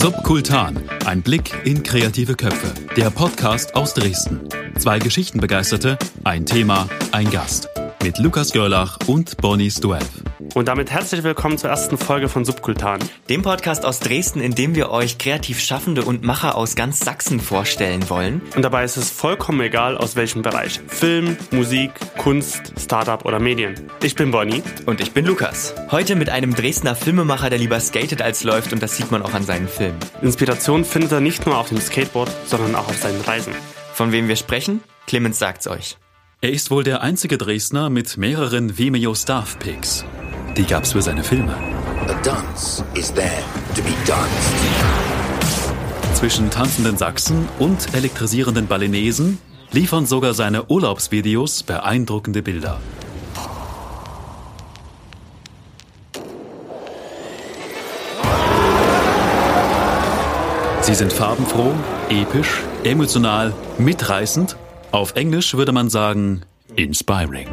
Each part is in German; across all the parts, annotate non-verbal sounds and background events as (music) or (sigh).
Subkultan, ein Blick in kreative Köpfe. Der Podcast aus Dresden. Zwei Geschichtenbegeisterte, ein Thema, ein Gast. Mit Lukas Görlach und Bonnie Stuev. Und damit herzlich willkommen zur ersten Folge von Subkultan. Dem Podcast aus Dresden, in dem wir euch kreativ Schaffende und Macher aus ganz Sachsen vorstellen wollen. Und dabei ist es vollkommen egal, aus welchem Bereich. Film, Musik, Kunst, Startup oder Medien. Ich bin Bonnie. Und ich bin Lukas. Heute mit einem Dresdner Filmemacher, der lieber skatet als läuft und das sieht man auch an seinen Filmen. Inspiration findet er nicht nur auf dem Skateboard, sondern auch auf seinen Reisen. Von wem wir sprechen? Clemens sagt's euch. Er ist wohl der einzige Dresdner mit mehreren Vimeo Staff Picks. Die gab's für seine Filme. A dance is there to be danced. Zwischen tanzenden Sachsen und elektrisierenden Balinesen liefern sogar seine Urlaubsvideos beeindruckende Bilder. Sie sind farbenfroh, episch, emotional, mitreißend. Auf Englisch würde man sagen inspiring.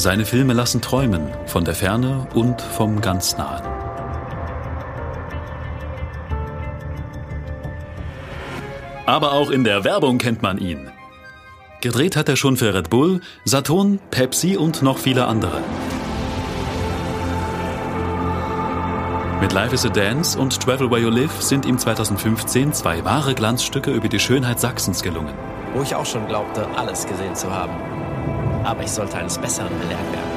Seine Filme lassen träumen von der Ferne und vom ganz Nahen. Aber auch in der Werbung kennt man ihn. Gedreht hat er schon für Red Bull, Saturn, Pepsi und noch viele andere. Mit Life is a Dance und Travel Where You Live sind ihm 2015 zwei wahre Glanzstücke über die Schönheit Sachsens gelungen. Wo ich auch schon glaubte, alles gesehen zu haben. Aber ich sollte eines Besseren belehrt werden.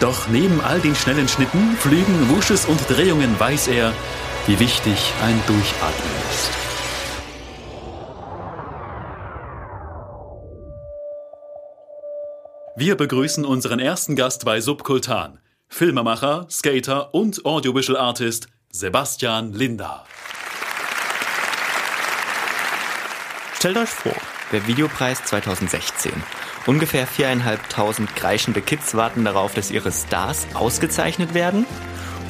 Doch neben all den schnellen Schnitten, Flügen, Wusches und Drehungen weiß er, wie wichtig ein Durchatmen ist. Wir begrüßen unseren ersten Gast bei Subkultan, Filmemacher, Skater und Audiovisual Artist Sebastian Linder. Stellt euch vor, Der Videopreis 2016. Ungefähr viereinhalbtausend kreischende Kids warten darauf, dass ihre Stars ausgezeichnet werden.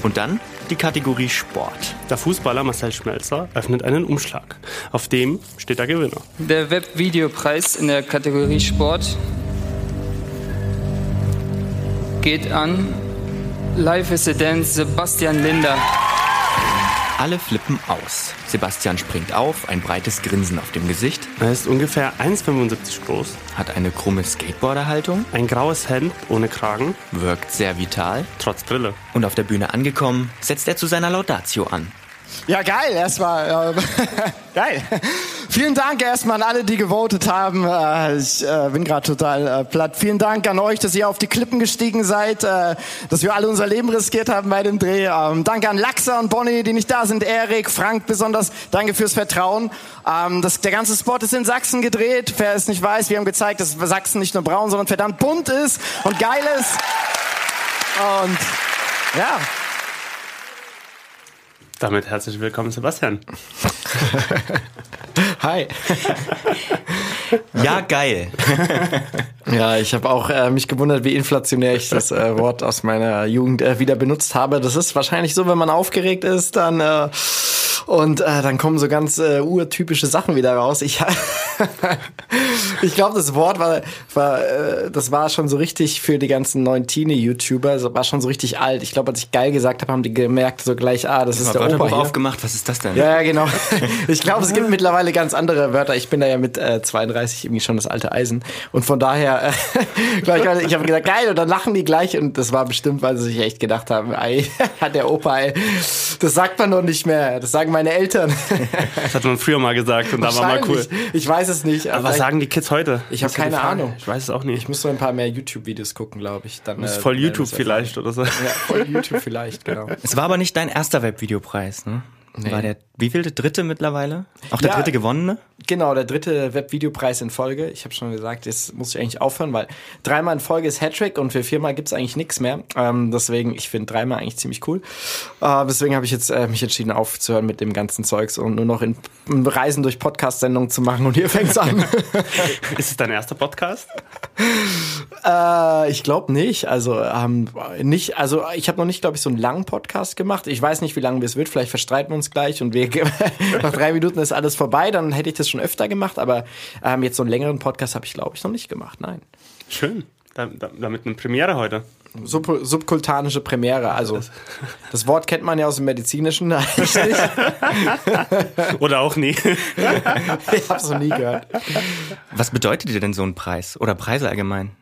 Und dann die Kategorie Sport. der Fußballer Marcel Schmelzer öffnet einen Umschlag. Auf dem steht der Gewinner. Der Webvideopreis in der Kategorie Sport geht an Life is a Dance Sebastian Linder. Alle flippen aus. Sebastian springt auf, ein breites Grinsen auf dem Gesicht, Er ist ungefähr 1,75 groß, hat eine krumme Skateboarderhaltung, ein graues Hemd ohne Kragen, wirkt sehr vital trotz Brille. und auf der Bühne angekommen, setzt er zu seiner Laudatio an. Ja, geil, erstmal. Äh, (laughs) geil. Vielen Dank erstmal an alle, die gewotet haben. Äh, ich äh, bin gerade total äh, platt. Vielen Dank an euch, dass ihr auf die Klippen gestiegen seid, dass wir alle unser Leben riskiert haben bei dem Dreh. Ähm, danke an Laxa und Bonnie, die nicht da sind. Erik, Frank besonders. Danke fürs Vertrauen. Ähm, das, der ganze Spot ist in Sachsen gedreht. Wer es nicht weiß, wir haben gezeigt, dass Sachsen nicht nur braun, sondern verdammt bunt ist und geil ist. Und ja, Damit herzlich willkommen, Sebastian. (laughs) hi. Ja, geil. Ja, ich habe auch äh, mich gewundert, wie inflationär ich das äh, Wort aus meiner Jugend äh, wieder benutzt habe. Das ist wahrscheinlich so, wenn man aufgeregt ist, dann äh, und äh, dann kommen so ganz äh, urtypische Sachen wieder raus. Ich (laughs) ich glaube, das Wort war war äh, das war schon so richtig für die ganzen neuen Teenie-YouTuber, das war schon so richtig alt. Ich glaube, als ich geil gesagt habe, haben die gemerkt so gleich, ah, das ist der Opa Wörterbuch hier. aufgemacht, was ist das denn? Ja, ja, genau. (laughs) Ich glaube, es gibt mittlerweile ganz andere Wörter. Ich bin da ja mit äh, 32 irgendwie schon das alte Eisen. Und von daher, äh, (laughs) ich, ich habe gesagt, geil, und dann lachen die gleich. Und das war bestimmt, weil sie sich echt gedacht haben, ey, hat der Opa, ey, das sagt man doch nicht mehr. Das sagen meine Eltern. Das hat man früher mal gesagt und da war mal cool. Ich weiß es nicht. Aber was sagen die Kids heute? Ich hab Das ist ja die keine. Ahnung. Ich weiß es auch nicht. Ich muss so ein paar mehr YouTube-Videos gucken, glaube ich. Dann, Das ist äh, voll dann YouTube vielleicht oder so. Ja, voll YouTube vielleicht, genau. Es war aber nicht dein erster Webvideopreis, ne? War der wievielte dritte mittlerweile? Auch der Ja. dritte gewonnene? Genau, der dritte Webvideopreis in Folge. Ich habe schon gesagt, jetzt muss ich eigentlich aufhören, weil dreimal in Folge ist Hattrick und für viermal gibt's eigentlich nichts mehr. Ähm, deswegen, ich finde dreimal eigentlich ziemlich cool. Äh, deswegen habe ich jetzt äh, mich entschieden aufzuhören mit dem ganzen Zeugs und nur noch in, in Reisen durch Podcast-Sendungen zu machen. Und hier fängt's an. (laughs) Ist es dein erster Podcast? (laughs) Äh, ich glaube nicht. Also ähm, nicht. Also ich habe noch nicht, glaube ich, so einen langen Podcast gemacht. Ich weiß nicht, wie lange es wird. Vielleicht verstreiten wir uns gleich und wir (laughs) nach drei Minuten ist alles vorbei. Dann hätte ich das schon öfter gemacht. Aber ähm, jetzt so einen längeren Podcast habe ich, glaube ich, noch nicht gemacht. Nein. Schön. Da, da, damit eine Premiere heute. sub subkultanische Premiere. Also (laughs) das Wort kennt man ja aus dem Medizinischen (laughs) eigentlich. Oder auch nie. ich hab's noch nie gehört. Was bedeutet dir denn so ein Preis? Oder Preise allgemein?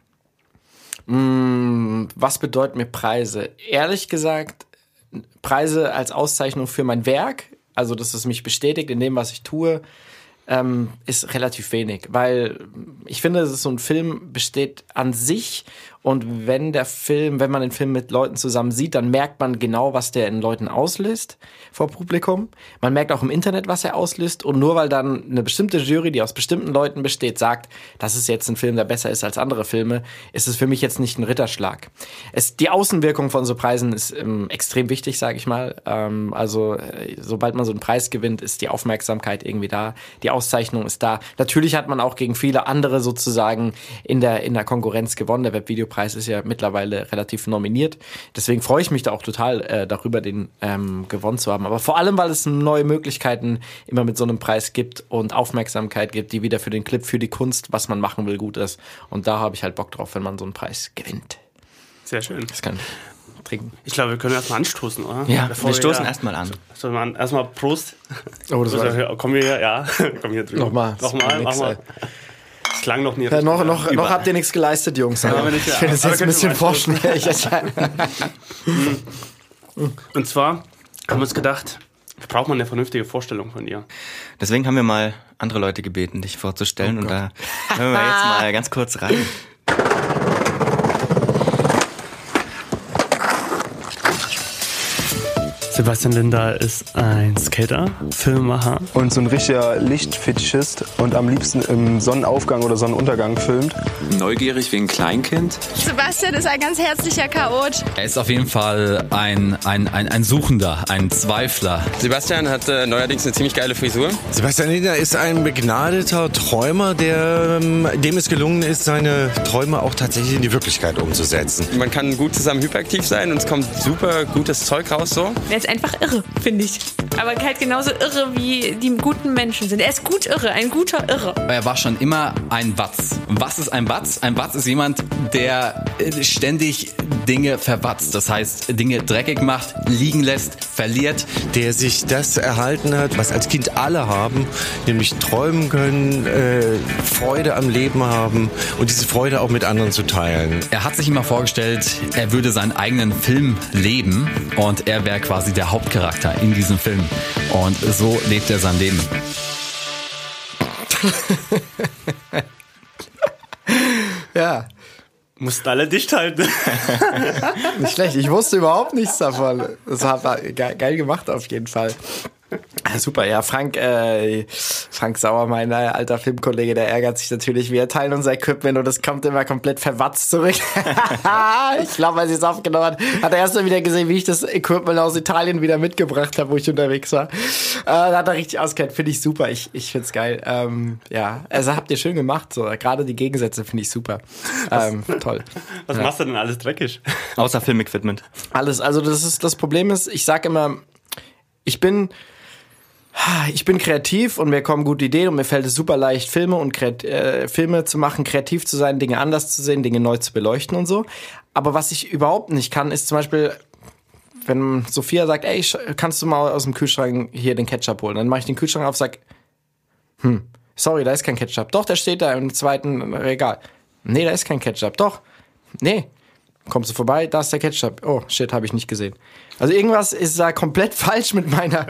Was bedeuten mir Preise? Ehrlich gesagt, Preise als Auszeichnung für mein Werk, also dass es mich bestätigt in dem, was ich tue, ähm, ist relativ wenig, weil ich finde, dass so ein Film besteht an sich und wenn der Film, wenn man den Film mit Leuten zusammen sieht, dann merkt man genau, was der in Leuten auslöst vor Publikum. Man merkt auch im Internet, was er auslöst und nur weil dann eine bestimmte Jury, die aus bestimmten Leuten besteht, sagt, das ist jetzt ein Film, der besser ist als andere Filme, ist es für mich jetzt nicht ein Ritterschlag. Es, die Außenwirkung von so Preisen ist ähm, extrem wichtig, sage ich mal. Ähm, also äh, sobald man so einen Preis gewinnt, ist die Aufmerksamkeit irgendwie da, die Auszeichnung ist da. Natürlich hat man auch gegen viele andere sozusagen in der in der Konkurrenz gewonnen. Der Webvideopreis ist ja mittlerweile relativ nominiert. Deswegen freue ich mich da auch total äh, darüber, den ähm, gewonnen zu haben. Aber vor allem, weil es neue Möglichkeiten immer mit so einem Preis gibt und Aufmerksamkeit gibt, die wieder für den Clip, für die Kunst, was man machen will, gut ist. Und da habe ich halt Bock drauf, wenn man so einen Preis gewinnt. Sehr schön. Das kann trinken. Ich glaube, wir können erstmal anstoßen, oder? Ja, Bevor wir stoßen ja- erstmal an. Stoßen wir an. Erstmal Prost. Oh, das war Also, komm hier, ja. (laughs) komm hier drüber. Nochmal. Nochmal, Nix, mach mal. Klang noch nie Ja, noch, noch, noch habt ihr nichts geleistet, Jungs. aber nicht, ich finde es jetzt ein bisschen vorschnell. (laughs) Und zwar haben wir uns gedacht, braucht man eine vernünftige Vorstellung von dir. Deswegen haben wir mal andere Leute gebeten, dich vorzustellen. und da hören wir jetzt mal ganz kurz rein. (laughs) Sebastian Linder ist ein Skater, Filmemacher. und so ein richtiger Lichtfetischist und am liebsten im Sonnenaufgang oder Sonnenuntergang filmt. neugierig wie ein Kleinkind. Sebastian ist ein ganz herzlicher Chaot. Er ist auf jeden Fall ein, ein, ein, ein Suchender, ein Zweifler. Sebastian hat äh, neuerdings eine ziemlich geile Frisur. Sebastian Lindner ist ein begnadeter Träumer, der, ähm, dem es gelungen ist, seine Träume auch tatsächlich in die Wirklichkeit umzusetzen. Man kann gut zusammen hyperaktiv sein und es kommt super gutes Zeug raus so. Ist einfach irre, finde ich. Aber halt genauso irre, wie die guten Menschen sind. Er ist gut irre, ein guter Irre. Er war schon immer ein Watz. Was ist ein Watz? Ein Watz ist jemand, der äh, ständig Dinge verwatzt. Das heißt, Dinge dreckig macht, liegen lässt, verliert. Der sich das erhalten hat, was als Kind alle haben, nämlich träumen können, äh, Freude am Leben haben und diese Freude auch mit anderen zu teilen. Er hat sich immer vorgestellt, er würde seinen eigenen Film leben und er wäre quasi der Hauptcharakter in diesem Film. Und so lebt er sein Leben. (laughs) ja, Mussten alle dicht halten. (laughs) nicht schlecht. Ich wusste überhaupt nichts davon. Das war geil, geil gemacht auf jeden Fall. (laughs) Super, ja, Frank, äh, Frank Sauer, mein alter Filmkollege, der ärgert sich natürlich. Wir teilen unser Equipment und es kommt immer komplett verwatzt zurück. (laughs) ich glaube, als ich es aufgenommen hat, hat er erst mal wieder gesehen, wie ich das Equipment aus Italien wieder mitgebracht habe, wo ich unterwegs war. Äh, da hat er richtig auskennt, finde ich super. Ich, ich finde es geil. Ähm, ja, also habt ihr schön gemacht. So, gerade die Gegensätze finde ich super. Ähm, toll. (laughs) Was machst du denn alles dreckig? Außer Filmequipment. Alles. Also das ist das Problem ist, ich sag immer, ich bin ich bin kreativ und mir kommen gute Ideen und mir fällt es super leicht, Filme und äh, Filme zu machen, kreativ zu sein, Dinge anders zu sehen, Dinge neu zu beleuchten und so. Aber was ich überhaupt nicht kann, ist zum Beispiel, wenn Sophia sagt, ey, kannst du mal aus dem Kühlschrank hier den Ketchup holen? Dann mache ich den Kühlschrank auf, sag, hm, sorry, da ist kein Ketchup. Doch, der steht da im zweiten Regal. Nee, da ist kein Ketchup. Doch, nee. Kommst du vorbei, da ist der Ketchup. Oh, shit, habe ich nicht gesehen. Also irgendwas ist da komplett (laughs) falsch mit meiner.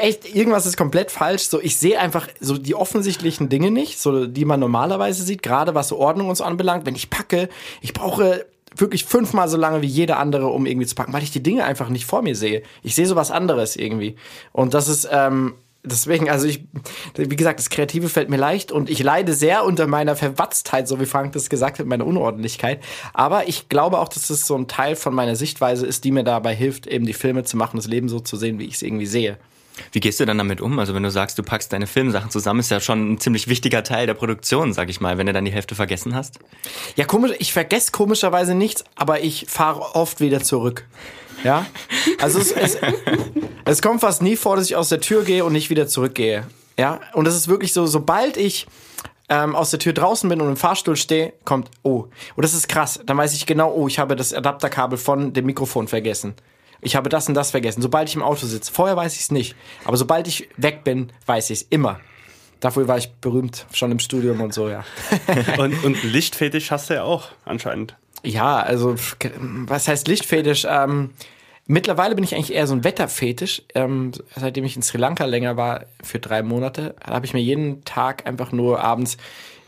Echt, irgendwas ist komplett falsch. So, ich sehe einfach so die offensichtlichen Dinge nicht, so die man normalerweise sieht, gerade was so Ordnung und so anbelangt. Wenn ich packe, ich brauche wirklich fünfmal so lange wie jeder andere, um irgendwie zu packen, weil ich die Dinge einfach nicht vor mir sehe. Ich sehe so was anderes irgendwie. Und das ist, ähm, Deswegen, also ich, wie gesagt, das Kreative fällt mir leicht und ich leide sehr unter meiner Verwatztheit, so wie Frank das gesagt hat, meiner Unordentlichkeit. Aber ich glaube auch, dass es so ein Teil von meiner Sichtweise ist, die mir dabei hilft, eben die Filme zu machen, das Leben so zu sehen, wie ich es irgendwie sehe. Wie gehst du dann damit um? Also wenn du sagst, du packst deine Filmsachen zusammen, ist ja schon ein ziemlich wichtiger Teil der Produktion, sag ich mal, wenn du dann die Hälfte vergessen hast. Ja, komisch, ich vergesse komischerweise nichts, aber ich fahre oft wieder zurück. Ja? Also es, es, es kommt fast nie vor, dass ich aus der Tür gehe und nicht wieder zurückgehe. Ja? Und das ist wirklich so, sobald ich ähm, aus der Tür draußen bin und im Fahrstuhl stehe, kommt, oh, oh, das ist krass. Dann weiß ich genau, oh, ich habe das Adapterkabel von dem Mikrofon vergessen. Ich habe das und das vergessen. Sobald ich im Auto sitze. Vorher weiß ich es nicht. Aber sobald ich weg bin, weiß ich es immer. Dafür war ich berühmt, schon im Studium und so, ja. und, und Lichtfetisch hast du ja auch, anscheinend. Ja, also, was heißt Lichtfetisch? Ähm, mittlerweile bin ich eigentlich eher so ein Wetterfetisch. Ähm, seitdem ich in Sri Lanka länger war, für drei Monate, habe ich mir jeden Tag einfach nur abends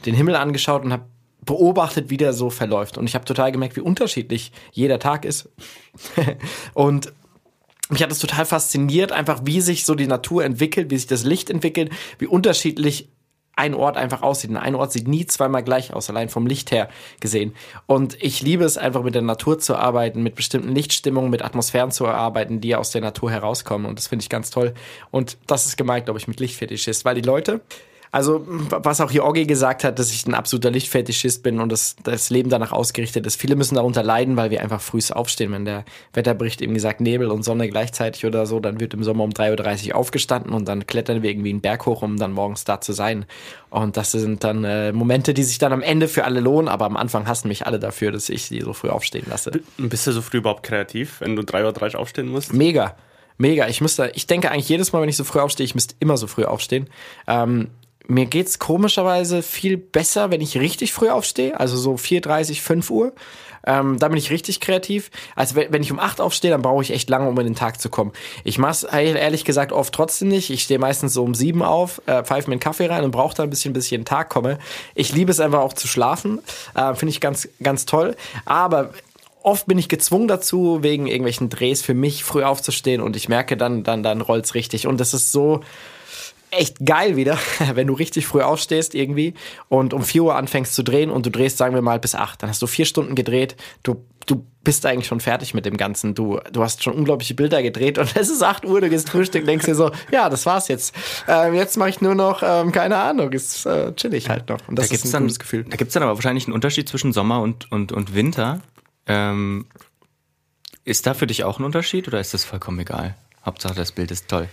den Himmel angeschaut und habe beobachtet, wie der so verläuft. Und ich habe total gemerkt, wie unterschiedlich jeder Tag ist. (laughs) und mich hat es total fasziniert, einfach wie sich so die Natur entwickelt, wie sich das Licht entwickelt, wie unterschiedlich ein Ort einfach aussieht. Und ein Ort sieht nie zweimal gleich aus, allein vom Licht her gesehen. Und ich liebe es einfach mit der Natur zu arbeiten, mit bestimmten Lichtstimmungen, mit Atmosphären zu arbeiten, die aus der Natur herauskommen. Und das finde ich ganz toll. Und das ist gemeint, glaube ich, mit Lichtfetischist, weil die Leute, also, was auch Jorgi gesagt hat, dass ich ein absoluter Lichtfetischist bin und das, das Leben danach ausgerichtet ist. Viele müssen darunter leiden, weil wir einfach früh aufstehen. Wenn der Wetterbericht eben gesagt Nebel und Sonne gleichzeitig oder so, dann wird im Sommer um 3.30 Uhr aufgestanden und dann klettern wir irgendwie einen Berg hoch, um dann morgens da zu sein. Und das sind dann äh, Momente, die sich dann am Ende für alle lohnen, aber am Anfang hassen mich alle dafür, dass ich sie so früh aufstehen lasse. Bist du so früh überhaupt kreativ, wenn du 3.30 Uhr aufstehen musst? Mega. Mega. Ich müsste, ich denke eigentlich jedes Mal, wenn ich so früh aufstehe, ich müsste immer so früh aufstehen. Ähm, mir geht's komischerweise viel besser, wenn ich richtig früh aufstehe, also so 4.30, 5 Uhr. Ähm, da bin ich richtig kreativ. Also wenn ich um 8 aufstehe, dann brauche ich echt lange, um in den Tag zu kommen. Ich mach's ehrlich gesagt oft trotzdem nicht. Ich stehe meistens so um 7 auf, äh, pfeife mir einen Kaffee rein und brauche da ein bisschen, bis ich in den Tag komme. Ich liebe es einfach auch zu schlafen. Äh, Finde ich ganz, ganz toll. Aber oft bin ich gezwungen dazu, wegen irgendwelchen Drehs für mich früh aufzustehen und ich merke dann, dann, dann rollt's richtig. Und das ist so, echt geil wieder, (laughs) wenn du richtig früh aufstehst irgendwie und um 4 Uhr anfängst zu drehen und du drehst, sagen wir mal, bis 8. Dann hast du vier Stunden gedreht, du, du bist eigentlich schon fertig mit dem Ganzen. Du, du hast schon unglaubliche Bilder gedreht und (laughs) es ist 8 Uhr, du gehst Frühstück, denkst dir so, ja, das war's jetzt. Ähm, jetzt mache ich nur noch, ähm, keine Ahnung, ist äh, chillig halt noch. Und das da ist ein dann, gutes Gefühl. Da gibt's dann aber wahrscheinlich einen Unterschied zwischen Sommer und, und, und Winter. Ähm, ist da für dich auch ein Unterschied oder ist das vollkommen egal? Hauptsache das Bild ist toll.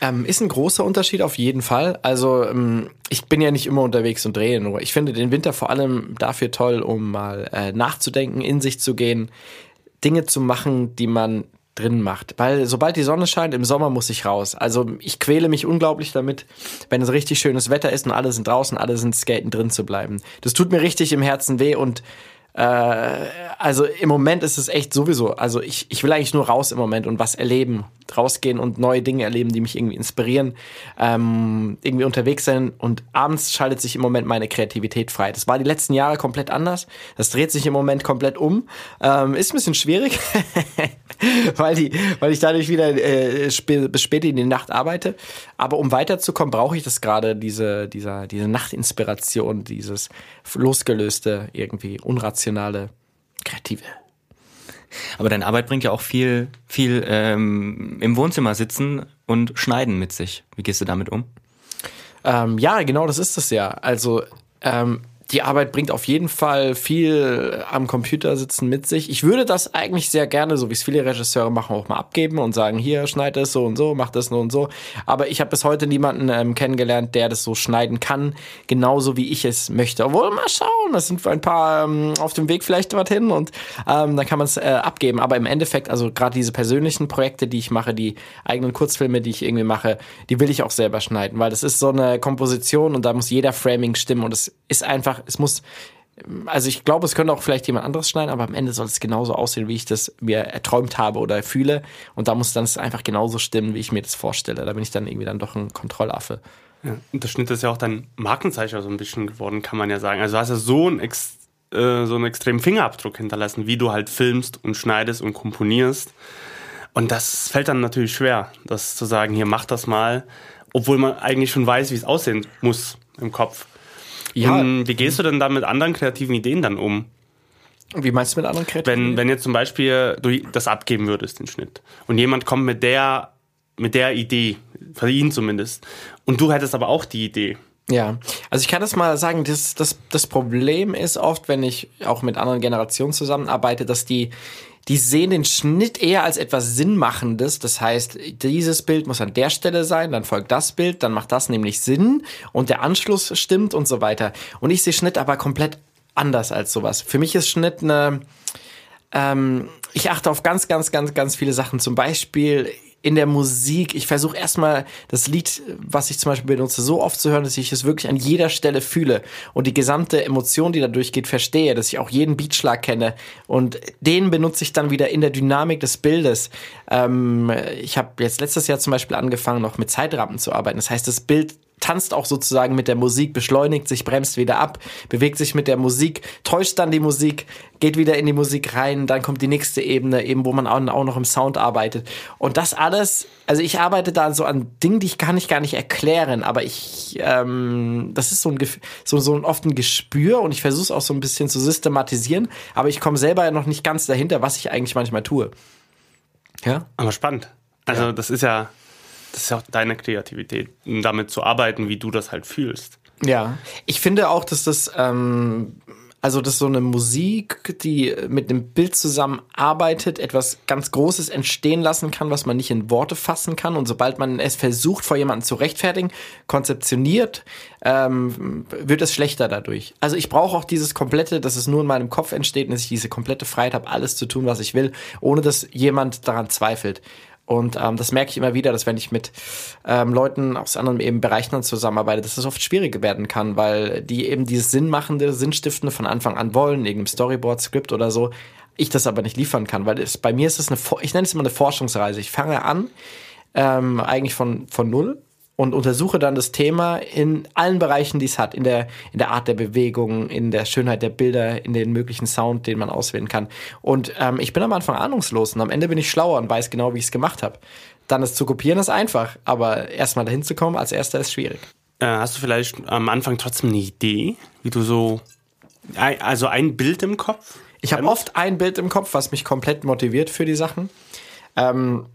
Ähm, ist ein großer Unterschied auf jeden Fall. Also ähm, ich bin ja nicht immer unterwegs und drehe nur. Ich finde den Winter vor allem dafür toll, um mal äh, nachzudenken, in sich zu gehen, Dinge zu machen, die man drin macht. Weil sobald die Sonne scheint, im Sommer muss ich raus. Also ich quäle mich unglaublich damit, wenn es richtig schönes Wetter ist und alle sind draußen, alle sind skaten drin zu bleiben. Das tut mir richtig im Herzen weh und äh, also im Moment ist es echt sowieso. Also ich, ich will eigentlich nur raus im Moment und was erleben, rausgehen und neue Dinge erleben, die mich irgendwie inspirieren, ähm, irgendwie unterwegs sein und abends schaltet sich im Moment meine Kreativität frei. Das war die letzten Jahre komplett anders. Das dreht sich im Moment komplett um. Ähm, ist ein bisschen schwierig, (laughs) weil die, weil ich dadurch wieder äh, spä bis spät in die Nacht arbeite. Aber um weiterzukommen, brauche ich das gerade diese, dieser, diese Nachtinspiration, dieses losgelöste irgendwie unrationale kreative. Aber deine Arbeit bringt ja auch viel, viel ähm, im Wohnzimmer sitzen und schneiden mit sich. Wie gehst du damit um? Ähm, ja, genau, das ist es ja. Also ähm, die Arbeit bringt auf jeden Fall viel am Computer sitzen mit sich. Ich würde das eigentlich sehr gerne, so wie es viele Regisseure machen, auch mal abgeben und sagen, hier, schneid das so und so, mach das so und so. Aber ich habe bis heute niemanden ähm, kennengelernt, der das so schneiden kann, genauso wie ich es möchte. Obwohl, mal schauen, das sind ein paar ähm, auf dem Weg vielleicht dorthin und ähm, dann kann man es äh, abgeben. Aber im Endeffekt, also gerade diese persönlichen Projekte, die ich mache, die eigenen Kurzfilme, die ich irgendwie mache, die will ich auch selber schneiden, weil das ist so eine Komposition und da muss jeder Framing stimmen und es ist einfach es muss, also ich glaube, es könnte auch vielleicht jemand anderes schneiden, aber am Ende soll es genauso aussehen, wie ich das mir erträumt habe oder fühle. Und da muss dann es einfach genauso stimmen, wie ich mir das vorstelle. Da bin ich dann irgendwie dann doch ein Kontrollaffe. Ja, und der Schnitt ist ja auch dein Markenzeichen so ein bisschen geworden, kann man ja sagen. Also du hast ja so einen, ex, äh, so einen extremen Fingerabdruck hinterlassen, wie du halt filmst und schneidest und komponierst. Und das fällt dann natürlich schwer, das zu sagen, hier mach das mal, obwohl man eigentlich schon weiß, wie es aussehen muss im Kopf. Ja. Und wie gehst du denn da mit anderen kreativen Ideen dann um? Wie meinst du mit anderen kreativen Wenn, wenn jetzt zum Beispiel du das abgeben würdest, den Schnitt, und jemand kommt mit der, mit der Idee, für ihn zumindest, und du hättest aber auch die Idee. Ja, also ich kann das mal sagen, das, das, das Problem ist oft, wenn ich auch mit anderen Generationen zusammenarbeite, dass die die sehen den Schnitt eher als etwas Sinnmachendes. Das heißt, dieses Bild muss an der Stelle sein, dann folgt das Bild, dann macht das nämlich Sinn und der Anschluss stimmt und so weiter. Und ich sehe Schnitt aber komplett anders als sowas. Für mich ist Schnitt eine, ähm, ich achte auf ganz, ganz, ganz, ganz viele Sachen. Zum Beispiel in der Musik. Ich versuche erstmal das Lied, was ich zum Beispiel benutze, so oft zu hören, dass ich es wirklich an jeder Stelle fühle und die gesamte Emotion, die da durchgeht, verstehe, dass ich auch jeden Beatschlag kenne und den benutze ich dann wieder in der Dynamik des Bildes. Ähm, ich habe jetzt letztes Jahr zum Beispiel angefangen, noch mit Zeitrappen zu arbeiten. Das heißt, das Bild tanzt auch sozusagen mit der Musik, beschleunigt sich, bremst wieder ab, bewegt sich mit der Musik, täuscht dann die Musik, geht wieder in die Musik rein, dann kommt die nächste Ebene, eben wo man auch noch im Sound arbeitet. Und das alles, also ich arbeite da so an Dingen, die ich kann ich gar nicht erklären, aber ich, ähm, das ist so ein, so, so ein oft ein Gespür und ich versuche es auch so ein bisschen zu systematisieren, aber ich komme selber ja noch nicht ganz dahinter, was ich eigentlich manchmal tue. Ja? Aber spannend. Also ja. das ist ja das ist ja auch deine Kreativität, damit zu arbeiten, wie du das halt fühlst. Ja, ich finde auch, dass das, ähm, also dass so eine Musik, die mit einem Bild zusammenarbeitet, etwas ganz Großes entstehen lassen kann, was man nicht in Worte fassen kann. Und sobald man es versucht, vor jemandem zu rechtfertigen, konzeptioniert, ähm, wird es schlechter dadurch. Also ich brauche auch dieses komplette, dass es nur in meinem Kopf entsteht und dass ich diese komplette Freiheit habe, alles zu tun, was ich will, ohne dass jemand daran zweifelt. Und ähm, das merke ich immer wieder, dass wenn ich mit ähm, Leuten aus anderen eben Bereichen zusammenarbeite, dass es oft schwieriger werden kann, weil die eben dieses Sinnmachende, Sinnstiftende von Anfang an wollen, irgendeinem Storyboard, Skript oder so, ich das aber nicht liefern kann, weil es, bei mir ist es eine, ich nenne es immer eine Forschungsreise. Ich fange an, ähm, eigentlich von, von null und untersuche dann das Thema in allen Bereichen, die es hat, in der, in der Art der Bewegung, in der Schönheit der Bilder, in den möglichen Sound, den man auswählen kann. Und ähm, ich bin am Anfang ahnungslos und am Ende bin ich schlauer und weiß genau, wie ich es gemacht habe. Dann es zu kopieren ist einfach, aber erstmal dahin zu kommen als erster ist schwierig. Äh, hast du vielleicht am Anfang trotzdem eine Idee, wie du so, also ein Bild im Kopf? Ich habe oft ein Bild im Kopf, was mich komplett motiviert für die Sachen. Ähm,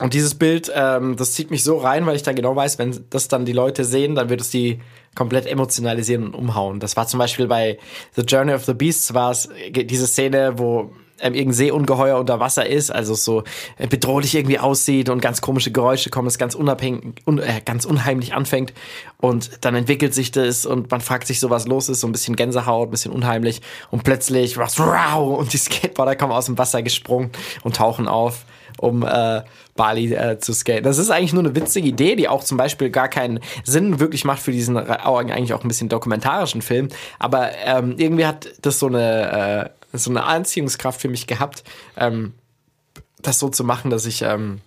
und dieses Bild, ähm, das zieht mich so rein, weil ich da genau weiß, wenn das dann die Leute sehen, dann wird es die komplett emotionalisieren und umhauen. Das war zum Beispiel bei The Journey of the Beasts war es diese Szene, wo ähm, irgendein Seeungeheuer unter Wasser ist, also so äh, bedrohlich irgendwie aussieht und ganz komische Geräusche kommen, es ganz unabhängig, un, äh, ganz unheimlich anfängt. Und dann entwickelt sich das und man fragt sich so, was los ist, so ein bisschen Gänsehaut, ein bisschen unheimlich. Und plötzlich was wow! Und die Skateboarder kommen aus dem Wasser gesprungen und tauchen auf um äh, Bali äh, zu skaten. Das ist eigentlich nur eine witzige Idee, die auch zum Beispiel gar keinen Sinn wirklich macht für diesen eigentlich auch ein bisschen dokumentarischen Film. Aber ähm, irgendwie hat das so eine, äh, so eine Anziehungskraft für mich gehabt, ähm, das so zu machen, dass ich ähm,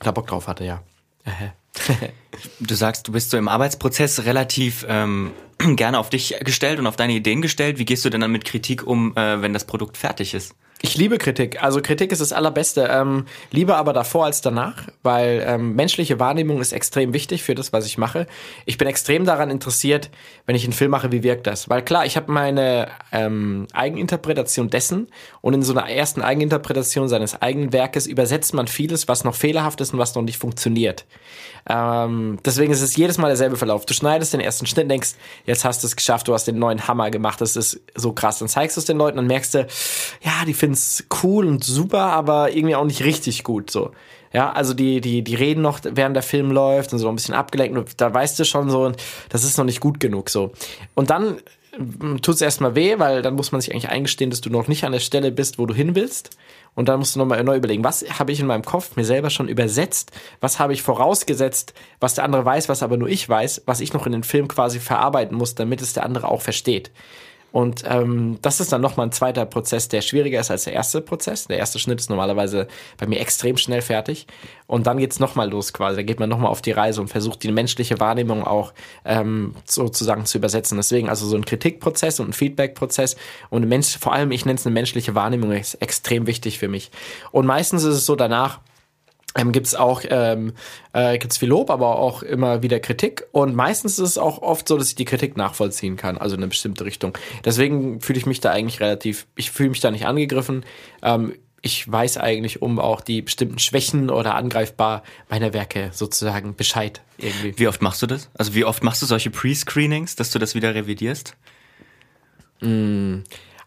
da Bock drauf hatte, ja. (laughs) du sagst, du bist so im Arbeitsprozess relativ ähm, (clears throat) gerne auf dich gestellt und auf deine Ideen gestellt. Wie gehst du denn dann mit Kritik um, äh, wenn das Produkt fertig ist? Ich liebe Kritik. Also Kritik ist das Allerbeste. Ähm, lieber aber davor als danach, weil ähm, menschliche Wahrnehmung ist extrem wichtig für das, was ich mache. Ich bin extrem daran interessiert, wenn ich einen Film mache, wie wirkt das? Weil klar, ich habe meine ähm, Eigeninterpretation dessen und in so einer ersten Eigeninterpretation seines eigenen Werkes übersetzt man vieles, was noch fehlerhaft ist und was noch nicht funktioniert. Ähm, deswegen ist es jedes Mal derselbe Verlauf. Du schneidest den ersten Schnitt, denkst, jetzt hast du es geschafft, du hast den neuen Hammer gemacht, das ist so krass. Dann zeigst du es den Leuten und merkst du, ja, die finden es cool und super, aber irgendwie auch nicht richtig gut, so. Ja, also die, die, die reden noch, während der Film läuft und so ein bisschen abgelenkt und da weißt du schon so, das ist noch nicht gut genug, so. Und dann tut es erstmal weh, weil dann muss man sich eigentlich eingestehen, dass du noch nicht an der Stelle bist, wo du hin willst. Und dann musst du nochmal neu überlegen, was habe ich in meinem Kopf mir selber schon übersetzt, was habe ich vorausgesetzt, was der andere weiß, was aber nur ich weiß, was ich noch in den Film quasi verarbeiten muss, damit es der andere auch versteht. Und ähm, das ist dann nochmal ein zweiter Prozess, der schwieriger ist als der erste Prozess. Der erste Schnitt ist normalerweise bei mir extrem schnell fertig. Und dann geht's nochmal los quasi. Da geht man nochmal auf die Reise und versucht die menschliche Wahrnehmung auch ähm, sozusagen zu übersetzen. Deswegen also so ein Kritikprozess und ein Feedbackprozess und Mensch, vor allem ich nenne es eine menschliche Wahrnehmung, ist extrem wichtig für mich. Und meistens ist es so danach, ähm, gibt es auch ähm, äh, gibt's viel Lob, aber auch immer wieder Kritik. Und meistens ist es auch oft so, dass ich die Kritik nachvollziehen kann, also in eine bestimmte Richtung. Deswegen fühle ich mich da eigentlich relativ, ich fühle mich da nicht angegriffen. Ähm, ich weiß eigentlich um auch die bestimmten Schwächen oder angreifbar meiner Werke sozusagen Bescheid irgendwie. Wie oft machst du das? Also wie oft machst du solche Pre-Screenings, dass du das wieder revidierst? Mm.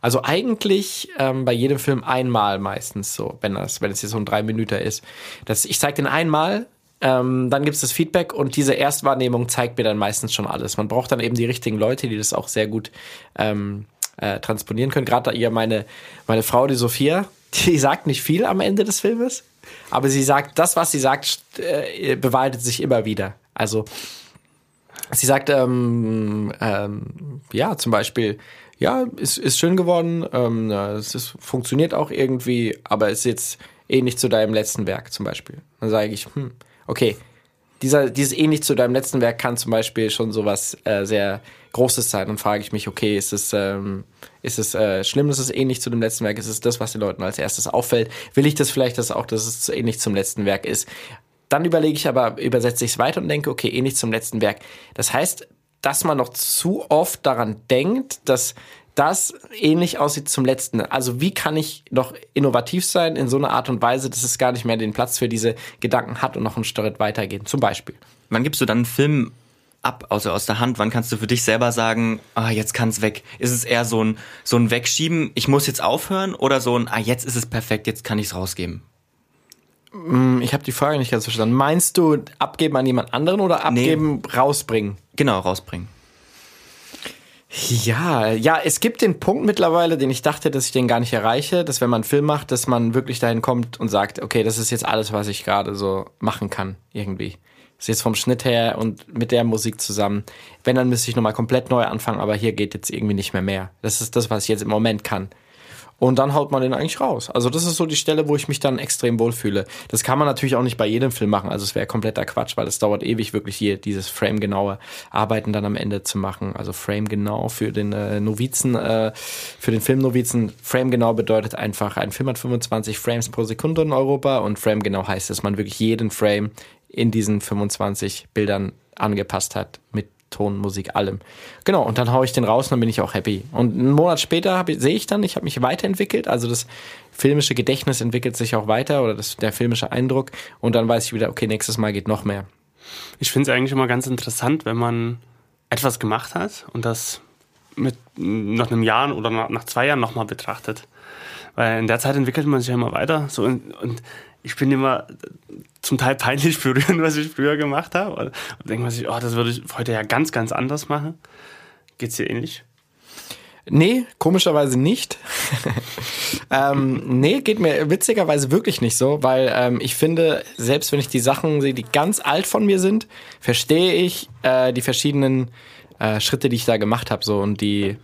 Also eigentlich ähm, bei jedem Film einmal meistens so, wenn das, wenn es jetzt so ein drei Minuten ist. Das, ich zeige den einmal, ähm, dann gibt es das Feedback und diese Erstwahrnehmung zeigt mir dann meistens schon alles. Man braucht dann eben die richtigen Leute, die das auch sehr gut ähm, äh, transponieren können. Gerade ihr meine, meine Frau, die Sophia, die (laughs) sagt nicht viel am Ende des Filmes, aber sie sagt, das, was sie sagt, äh, bewahrheitet sich immer wieder. Also sie sagt, ähm, ähm, ja, zum Beispiel, ja, ist, ist schön geworden, ähm, es ist, funktioniert auch irgendwie, aber es ist jetzt ähnlich zu deinem letzten Werk zum Beispiel. Dann sage ich, hm, okay, dieser, dieses ähnlich zu deinem letzten Werk kann zum Beispiel schon sowas äh, sehr Großes sein. Dann frage ich mich, okay, ist es, ähm, ist es äh, schlimm, dass es ähnlich zu dem letzten Werk ist? Ist es das, was den Leuten als erstes auffällt? Will ich das vielleicht, dass auch, dass es ähnlich zum letzten Werk ist? Dann überlege ich aber, übersetze ich es weiter und denke, okay, ähnlich zum letzten Werk. Das heißt, dass man noch zu oft daran denkt, dass das ähnlich aussieht zum letzten. Also wie kann ich noch innovativ sein in so einer Art und Weise, dass es gar nicht mehr den Platz für diese Gedanken hat und noch einen Schritt weitergehen, zum Beispiel. Wann gibst du dann einen Film ab, also aus der Hand? Wann kannst du für dich selber sagen, ah, jetzt kann es weg? Ist es eher so ein, so ein Wegschieben, ich muss jetzt aufhören oder so ein, ah, jetzt ist es perfekt, jetzt kann ich es rausgeben? Ich habe die Frage nicht ganz verstanden. Meinst du abgeben an jemand anderen oder abgeben, rausbringen? Genau, rausbringen. Ja, ja, es gibt den Punkt mittlerweile, den ich dachte, dass ich den gar nicht erreiche, dass wenn man einen Film macht, dass man wirklich dahin kommt und sagt, okay, das ist jetzt alles, was ich gerade so machen kann, irgendwie. Das ist jetzt vom Schnitt her und mit der Musik zusammen. Wenn, dann müsste ich nochmal komplett neu anfangen, aber hier geht jetzt irgendwie nicht mehr mehr. Das ist das, was ich jetzt im Moment kann. Und dann haut man den eigentlich raus. Also das ist so die Stelle, wo ich mich dann extrem wohlfühle. Das kann man natürlich auch nicht bei jedem Film machen. Also es wäre kompletter Quatsch, weil es dauert ewig, wirklich hier dieses Frame-genaue Arbeiten dann am Ende zu machen. Also Frame-genau für den äh, Novizen, äh, für den Film-Novizen. Frame-genau bedeutet einfach, ein Film hat 25 Frames pro Sekunde in Europa und Frame-genau heißt, dass man wirklich jeden Frame in diesen 25 Bildern angepasst hat mit Ton, Musik, allem. Genau, und dann haue ich den raus und dann bin ich auch happy. Und einen Monat später sehe ich dann, ich habe mich weiterentwickelt, also das filmische Gedächtnis entwickelt sich auch weiter oder das, der filmische Eindruck und dann weiß ich wieder, okay, nächstes Mal geht noch mehr. Ich finde es eigentlich immer ganz interessant, wenn man etwas gemacht hat und das mit nach einem Jahr oder nach, nach zwei Jahren nochmal betrachtet. Weil in der Zeit entwickelt man sich ja immer weiter. So und, und ich bin immer zum Teil peinlich berührend, was ich früher gemacht habe. Und denke man sich, oh, das würde ich heute ja ganz, ganz anders machen. Geht's dir ähnlich? Nee, komischerweise nicht. (laughs) ähm, nee, geht mir witzigerweise wirklich nicht so, weil ähm, ich finde, selbst wenn ich die Sachen sehe, die ganz alt von mir sind, verstehe ich äh, die verschiedenen äh, Schritte, die ich da gemacht habe, so und die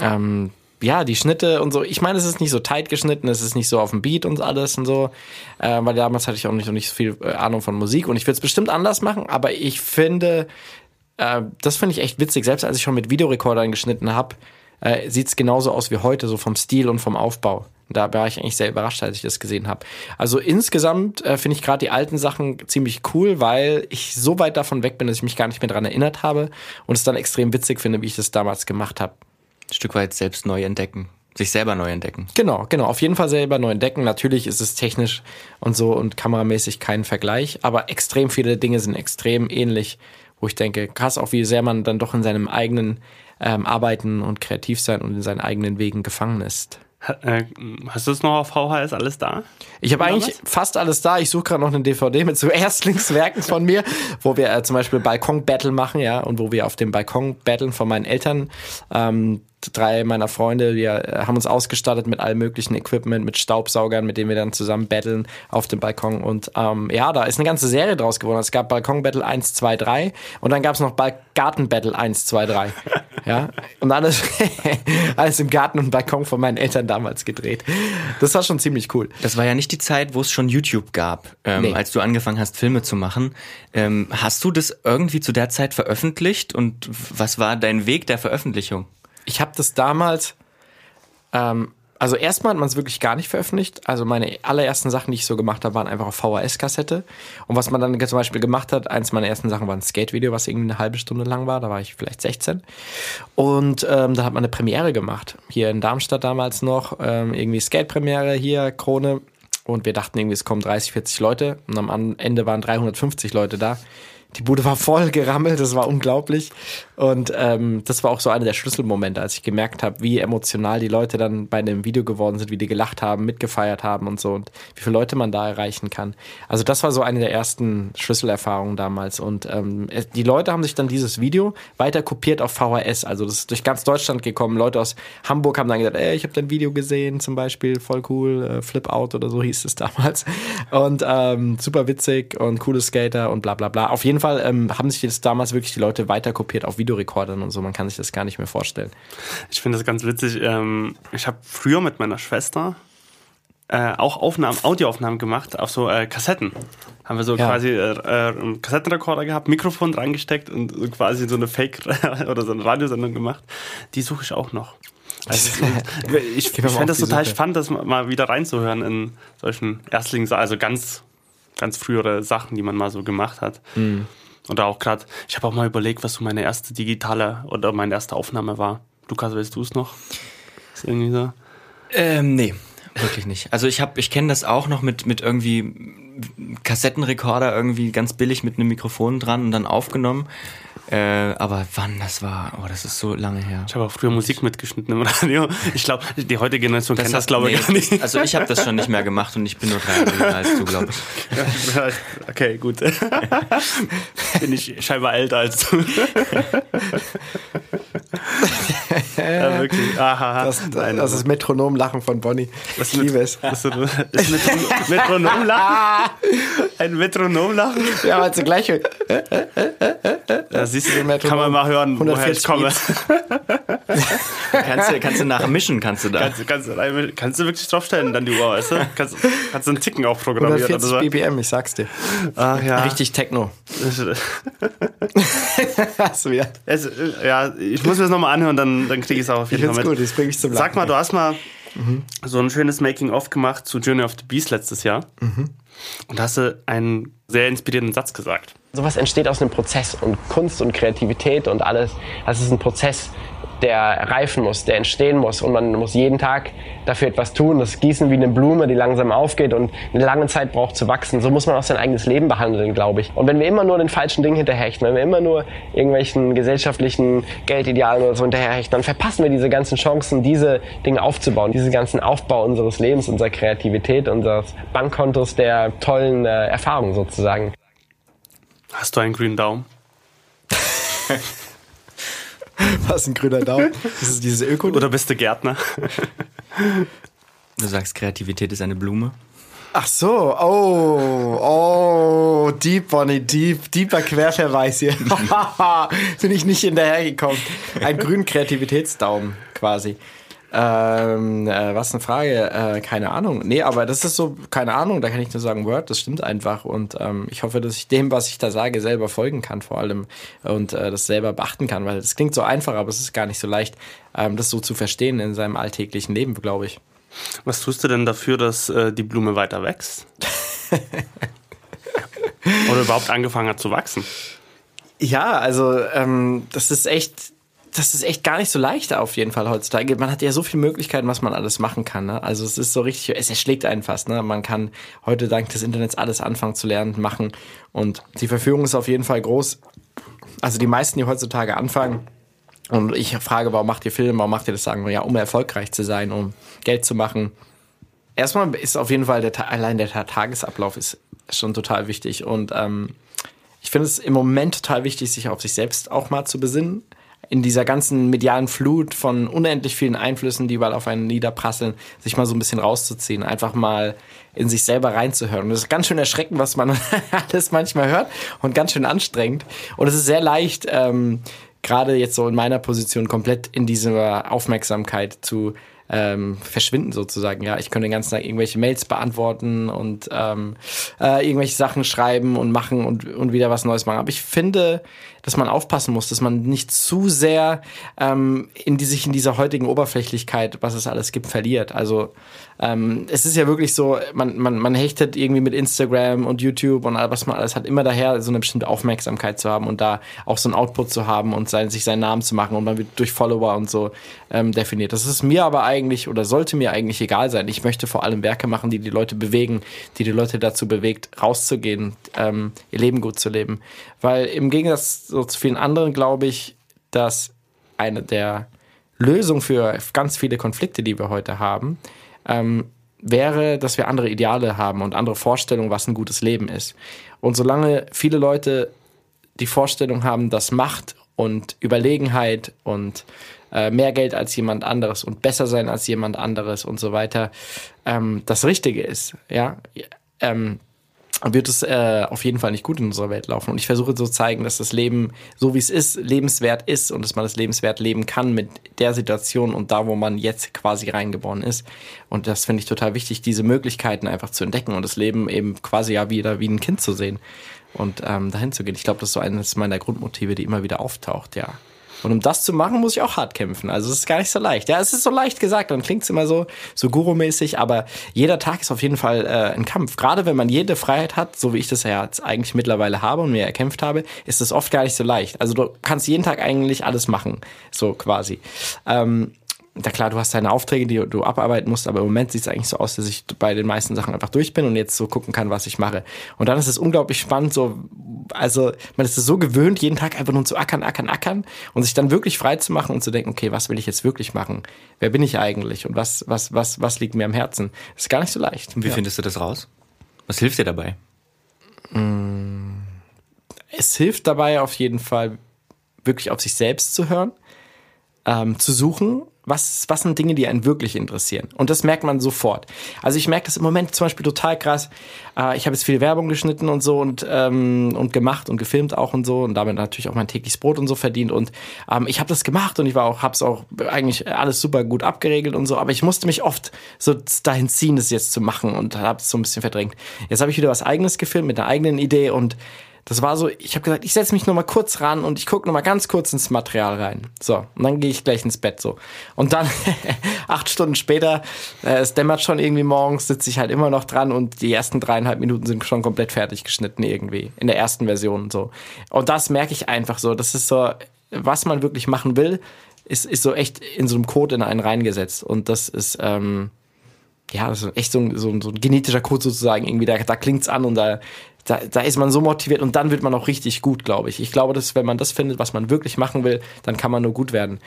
ähm, ja, die Schnitte und so. Ich meine, es ist nicht so tight geschnitten, es ist nicht so auf dem Beat und alles und so. Äh, weil damals hatte ich auch nicht, noch nicht so viel äh, Ahnung von Musik und ich würde es bestimmt anders machen, aber ich finde, äh, das finde ich echt witzig. Selbst als ich schon mit Videorekordern geschnitten habe, äh, sieht es genauso aus wie heute, so vom Stil und vom Aufbau. Da war ich eigentlich sehr überrascht, als ich das gesehen habe. Also insgesamt äh, finde ich gerade die alten Sachen ziemlich cool, weil ich so weit davon weg bin, dass ich mich gar nicht mehr dran erinnert habe und es dann extrem witzig finde, wie ich das damals gemacht habe. Ein Stück weit selbst neu entdecken. Sich selber neu entdecken. Genau, genau. Auf jeden Fall selber neu entdecken. Natürlich ist es technisch und so und kameramäßig kein Vergleich, aber extrem viele Dinge sind extrem ähnlich, wo ich denke, krass, auch wie sehr man dann doch in seinem eigenen ähm, Arbeiten und kreativ sein und in seinen eigenen Wegen gefangen ist. Äh, Hast du es noch auf VHS alles da? Ich habe eigentlich fast alles da. Ich suche gerade noch eine DVD mit so (laughs) Erstlingswerken von mir, wo wir äh, zum Beispiel Balkon-Battle machen, ja, und wo wir auf dem Balkon battlen von meinen Eltern. Ähm, drei meiner Freunde, wir äh, haben uns ausgestattet mit allem möglichen Equipment, mit Staubsaugern, mit denen wir dann zusammen battlen auf dem Balkon. Und ähm, ja, da ist eine ganze Serie draus geworden. Es gab Balkon Battle 1, 2, 3 und dann gab es noch Bal Garten Battle 1, 2, 3. ja, und alles, (laughs) alles im Garten und Balkon von meinen Eltern damals gedreht. Das war schon ziemlich cool. Das war ja nicht die Zeit, wo es schon YouTube gab, ähm, Nee. als du angefangen hast, Filme zu machen. Ähm, hast du das irgendwie zu der Zeit veröffentlicht und was war dein Weg der Veröffentlichung? Ich habe das damals, ähm, also erstmal hat man es wirklich gar nicht veröffentlicht. Also meine allerersten Sachen, die ich so gemacht habe, waren einfach auf VHS-Kassette. Und was man dann zum Beispiel gemacht hat, eins meiner ersten Sachen war ein Skate-Video, was irgendwie eine halbe Stunde lang war. Da war ich vielleicht 16. Und ähm, da hat man eine Premiere gemacht. Hier in Darmstadt damals noch. Ähm, irgendwie Skate-Premiere hier, Krone. Und wir dachten irgendwie, es kommen 30, 40 Leute. Und am Ende waren 350 Leute da. Die Bude war voll gerammelt, das war unglaublich. Und ähm, das war auch so einer der Schlüsselmomente, als ich gemerkt habe, wie emotional die Leute dann bei dem Video geworden sind, wie die gelacht haben, mitgefeiert haben und so und wie viele Leute man da erreichen kann. Also das war so eine der ersten Schlüsselerfahrungen damals. Und ähm, die Leute haben sich dann dieses Video weiter kopiert auf VHS. Also das ist durch ganz Deutschland gekommen. Leute aus Hamburg haben dann gesagt, ey, ich habe dein Video gesehen, zum Beispiel, voll cool, äh, Flip Out oder so hieß es damals. Und ähm, super witzig und coole Skater und bla bla bla. Auf jeden Fall ähm, haben sich das damals wirklich die Leute weiter kopiert auf Videorekordern und so. Man kann sich das gar nicht mehr vorstellen. Ich finde das ganz witzig. Ähm, ich habe früher mit meiner Schwester äh, auch Aufnahmen, Audioaufnahmen gemacht auf so äh, Kassetten. Haben wir so Ja. quasi äh, einen Kassettenrekorder gehabt, Mikrofon reingesteckt und so quasi so eine Fake (laughs) oder so eine Radiosendung gemacht. Die suche ich auch noch. Also, (laughs) ich ich mal fände das total Suche. spannend, das mal- mal wieder reinzuhören in solchen Erstlings, also ganz, ganz frühere Sachen, die man mal so gemacht hat. Mhm. Oder auch gerade, ich habe auch mal überlegt, was so meine erste digitale oder meine erste Aufnahme war. Lukas, weißt du es noch? Ist irgendwie so. Ähm, nee, wirklich nicht. Also ich habe, ich kenne das auch noch mit mit irgendwie Kassettenrekorder irgendwie ganz billig mit einem Mikrofon dran und dann aufgenommen. Äh, aber wann das war, oh, das ist so lange her. Ich habe auch früher Musik mitgeschnitten im Radio. Ich glaube, die heutige Generation kennt das, glaube ich, nee, gar nicht. Also ich habe das schon nicht mehr gemacht und ich bin nur drei Jahre jünger als du, glaube ich. (laughs) Okay, gut. (laughs) Bin ich scheinbar älter als du. (laughs) ja, wirklich. Aha. Das, Nein, das ist Metronomlachen von Bonnie. Ich liebe es. Das ist, ist Metron (laughs) Metronomlachen? Ein Metronomlachen? Ja, aber zugleich. Ja, siehst du, kann man mal hören, woher ich 140 komme. (laughs) Kannst du, kannst du nachmischen, kannst du da. Kannst, kannst, kannst du wirklich draufstellen, dann die Uhr, weißt du? Kannst, kannst du einen Ticken auch programmieren. 140 oder so. BPM, ich sag's dir. Ach ja. Richtig Techno. (laughs) Hast du wieder. Es, ja, ich muss mir das nochmal anhören, dann, dann kriege ich es auch auf jeden Fall mit. gut, das bring ich zum Sag Lachen. mal, du hast mal so ein schönes Making-of gemacht zu Journey of the Beast letztes Jahr. Mhm. Und da hast du einen sehr inspirierenden Satz gesagt. Sowas entsteht aus einem Prozess und Kunst und Kreativität und alles. Das ist ein Prozess, der reifen muss, der entstehen muss und man muss jeden Tag dafür etwas tun. Das Gießen wie eine Blume, die langsam aufgeht und eine lange Zeit braucht zu wachsen. So muss man auch sein eigenes Leben behandeln, glaube ich. Und wenn wir immer nur den falschen Dingen hinterherhechten, wenn wir immer nur irgendwelchen gesellschaftlichen Geldidealen oder so hinterherhechten, dann verpassen wir diese ganzen Chancen, diese Dinge aufzubauen, diesen ganzen Aufbau unseres Lebens, unserer Kreativität, unseres Bankkontos der tollen äh, Erfahrungen sozusagen. Hast du einen grünen Daumen? (laughs) (laughs) Was ein grüner Daumen. Das ist dieses Öko. Oder bist du Gärtner? Du sagst, Kreativität ist eine Blume. Ach so, oh, oh, deep, Bonnie, deep, deeper Querverweis hier. (laughs) Bin ich nicht hinterhergekommen. Ein grünen Kreativitätsdaumen quasi. Ähm, äh, was eine Frage? Äh, keine Ahnung. Nee, aber das ist so, keine Ahnung, da kann ich nur sagen, Word, das stimmt einfach. Und ähm, ich hoffe, dass ich dem, was ich da sage, selber folgen kann, vor allem und äh, das selber beachten kann, weil es klingt so einfach, aber es ist gar nicht so leicht, ähm, das so zu verstehen in seinem alltäglichen Leben, glaube ich. Was tust du denn dafür, dass äh, die Blume weiter wächst? (laughs) Oder überhaupt angefangen hat zu wachsen? Ja, also ähm, das ist echt, das ist echt gar nicht so leicht auf jeden Fall heutzutage. Man hat ja so viele Möglichkeiten, was man alles machen kann. Ne? Also es ist so richtig, es erschlägt einen fast. Ne? Man kann heute dank des Internets alles anfangen zu lernen, machen und die Verführung ist auf jeden Fall groß. Also die meisten, die heutzutage anfangen, und ich frage, warum macht ihr Film, warum macht ihr das, sagen wir, ja, um erfolgreich zu sein, um Geld zu machen. Erstmal ist auf jeden Fall der, allein der Ta- Tagesablauf ist schon total wichtig und ähm, ich finde es im Moment total wichtig, sich auf sich selbst auch mal zu besinnen. In dieser ganzen medialen Flut von unendlich vielen Einflüssen, die überall auf einen niederprasseln, sich mal so ein bisschen rauszuziehen, einfach mal in sich selber reinzuhören. Und das ist ganz schön erschreckend, was man (laughs) alles manchmal hört und ganz schön anstrengend. Und es ist sehr leicht, ähm, gerade jetzt so in meiner Position komplett in dieser Aufmerksamkeit zu ähm, verschwinden sozusagen. Ja, ich könnte den ganzen Tag irgendwelche Mails beantworten und ähm, äh, irgendwelche Sachen schreiben und machen und, und wieder was Neues machen. Aber ich finde, dass man aufpassen muss, dass man nicht zu sehr ähm, in die, sich in dieser heutigen Oberflächlichkeit, was es alles gibt, verliert. Also ähm, es ist ja wirklich so, man, man, man hechtet irgendwie mit Instagram und YouTube und all- was man alles hat, immer daher, so eine bestimmte Aufmerksamkeit zu haben und da auch so ein Output zu haben und sein, sich seinen Namen zu machen und man wird durch Follower und so ähm, definiert. Das ist mir aber eigentlich eigentlich oder sollte mir eigentlich egal sein. Ich möchte vor allem Werke machen, die die Leute bewegen, die die Leute dazu bewegt, rauszugehen, ähm, ihr Leben gut zu leben. Weil im Gegensatz so zu vielen anderen glaube ich, dass eine der Lösungen für ganz viele Konflikte, die wir heute haben, ähm, wäre, dass wir andere Ideale haben und andere Vorstellungen, was ein gutes Leben ist. Und solange viele Leute die Vorstellung haben, dass Macht und Überlegenheit und äh, mehr Geld als jemand anderes und besser sein als jemand anderes und so weiter ähm, das Richtige ist, ja, ähm, wird es äh, auf jeden Fall nicht gut in unserer Welt laufen. Und ich versuche zu zeigen, dass das Leben, so wie es ist, lebenswert ist und dass man das lebenswert leben kann mit der Situation und da, wo man jetzt quasi reingeboren ist. Und das finde ich total wichtig, diese Möglichkeiten einfach zu entdecken und das Leben eben quasi ja wieder wie ein Kind zu sehen und ähm, dahin zu gehen. Ich glaube, das ist so eines meiner Grundmotive, die immer wieder auftaucht, ja. Und um das zu machen, muss ich auch hart kämpfen. Also es ist gar nicht so leicht. Ja, es ist so leicht gesagt, dann klingt es immer so, so Guru-mäßig, aber jeder Tag ist auf jeden Fall äh, ein Kampf. Gerade wenn man jede Freiheit hat, so wie ich das ja jetzt eigentlich mittlerweile habe und mir erkämpft habe, ist es oft gar nicht so leicht. Also du kannst jeden Tag eigentlich alles machen, so quasi. Ähm, na klar, du hast deine Aufträge, die du abarbeiten musst, aber im Moment sieht es eigentlich so aus, dass ich bei den meisten Sachen einfach durch bin und jetzt so gucken kann, was ich mache. Und dann ist es unglaublich spannend, so, also man ist es so gewöhnt, jeden Tag einfach nur zu ackern, ackern, ackern und sich dann wirklich frei zu machen und zu denken, okay, was will ich jetzt wirklich machen? Wer bin ich eigentlich und was, was, was, was liegt mir am Herzen? Das ist gar nicht so leicht. Und wie ja. findest du das raus? Was hilft dir dabei? Es hilft dabei auf jeden Fall, wirklich auf sich selbst zu hören, ähm, zu suchen was, was sind Dinge, die einen wirklich interessieren? Und das merkt man sofort. Also ich merke das im Moment zum Beispiel total krass. Äh, ich habe jetzt viel Werbung geschnitten und so und, ähm, und gemacht und gefilmt auch und so und damit natürlich auch mein tägliches Brot und so verdient. Und ähm, ich habe das gemacht und ich war auch, habe es auch eigentlich alles super gut abgeregelt und so. Aber ich musste mich oft so dahin ziehen, das jetzt zu machen und habe es so ein bisschen verdrängt. Jetzt habe ich wieder was Eigenes gefilmt mit einer eigenen Idee und das war so, ich habe gesagt, ich setze mich noch mal kurz ran und ich gucke noch mal ganz kurz ins Material rein. So, und dann gehe ich gleich ins Bett so. Und dann (laughs) acht Stunden später, äh, es dämmert schon irgendwie morgens, sitze ich halt immer noch dran und die ersten dreieinhalb Minuten sind schon komplett fertig geschnitten irgendwie in der ersten Version so. Und das merke ich einfach so. Das ist so, was man wirklich machen will, ist ist so echt in so einem Code in einen reingesetzt und das ist ähm, ja, das ist echt so ein, so ein, so ein genetischer Code sozusagen irgendwie, da, da klingt's an und da, da, da ist man so motiviert und dann wird man auch richtig gut, glaube ich. Ich glaube, dass wenn man das findet, was man wirklich machen will, dann kann man nur gut werden.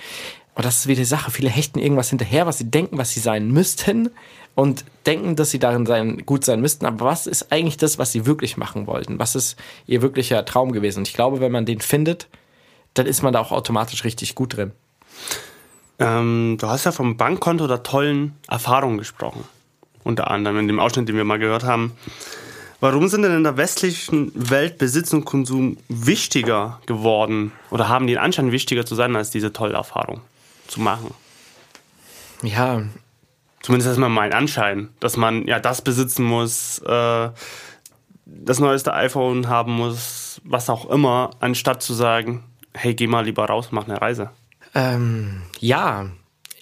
Und das ist wieder die Sache. Viele hechten irgendwas hinterher, was sie denken, was sie sein müssten und denken, dass sie darin sein, gut sein müssten. Aber was ist eigentlich das, was sie wirklich machen wollten? Was ist ihr wirklicher Traum gewesen? Und ich glaube, wenn man den findet, dann ist man da auch automatisch richtig gut drin. Ähm, du hast ja vom Bankkonto der tollen Erfahrungen gesprochen. Unter anderem in dem Ausschnitt, den wir mal gehört haben. Warum sind denn in der westlichen Welt Besitz und Konsum wichtiger geworden oder haben die den Anschein wichtiger zu sein, als diese tolle Erfahrung zu machen? Ja. Zumindest erstmal mein Anschein, dass man ja das besitzen muss, äh, das neueste iPhone haben muss, was auch immer, anstatt zu sagen, hey, geh mal lieber raus, mach eine Reise. Ähm, ja,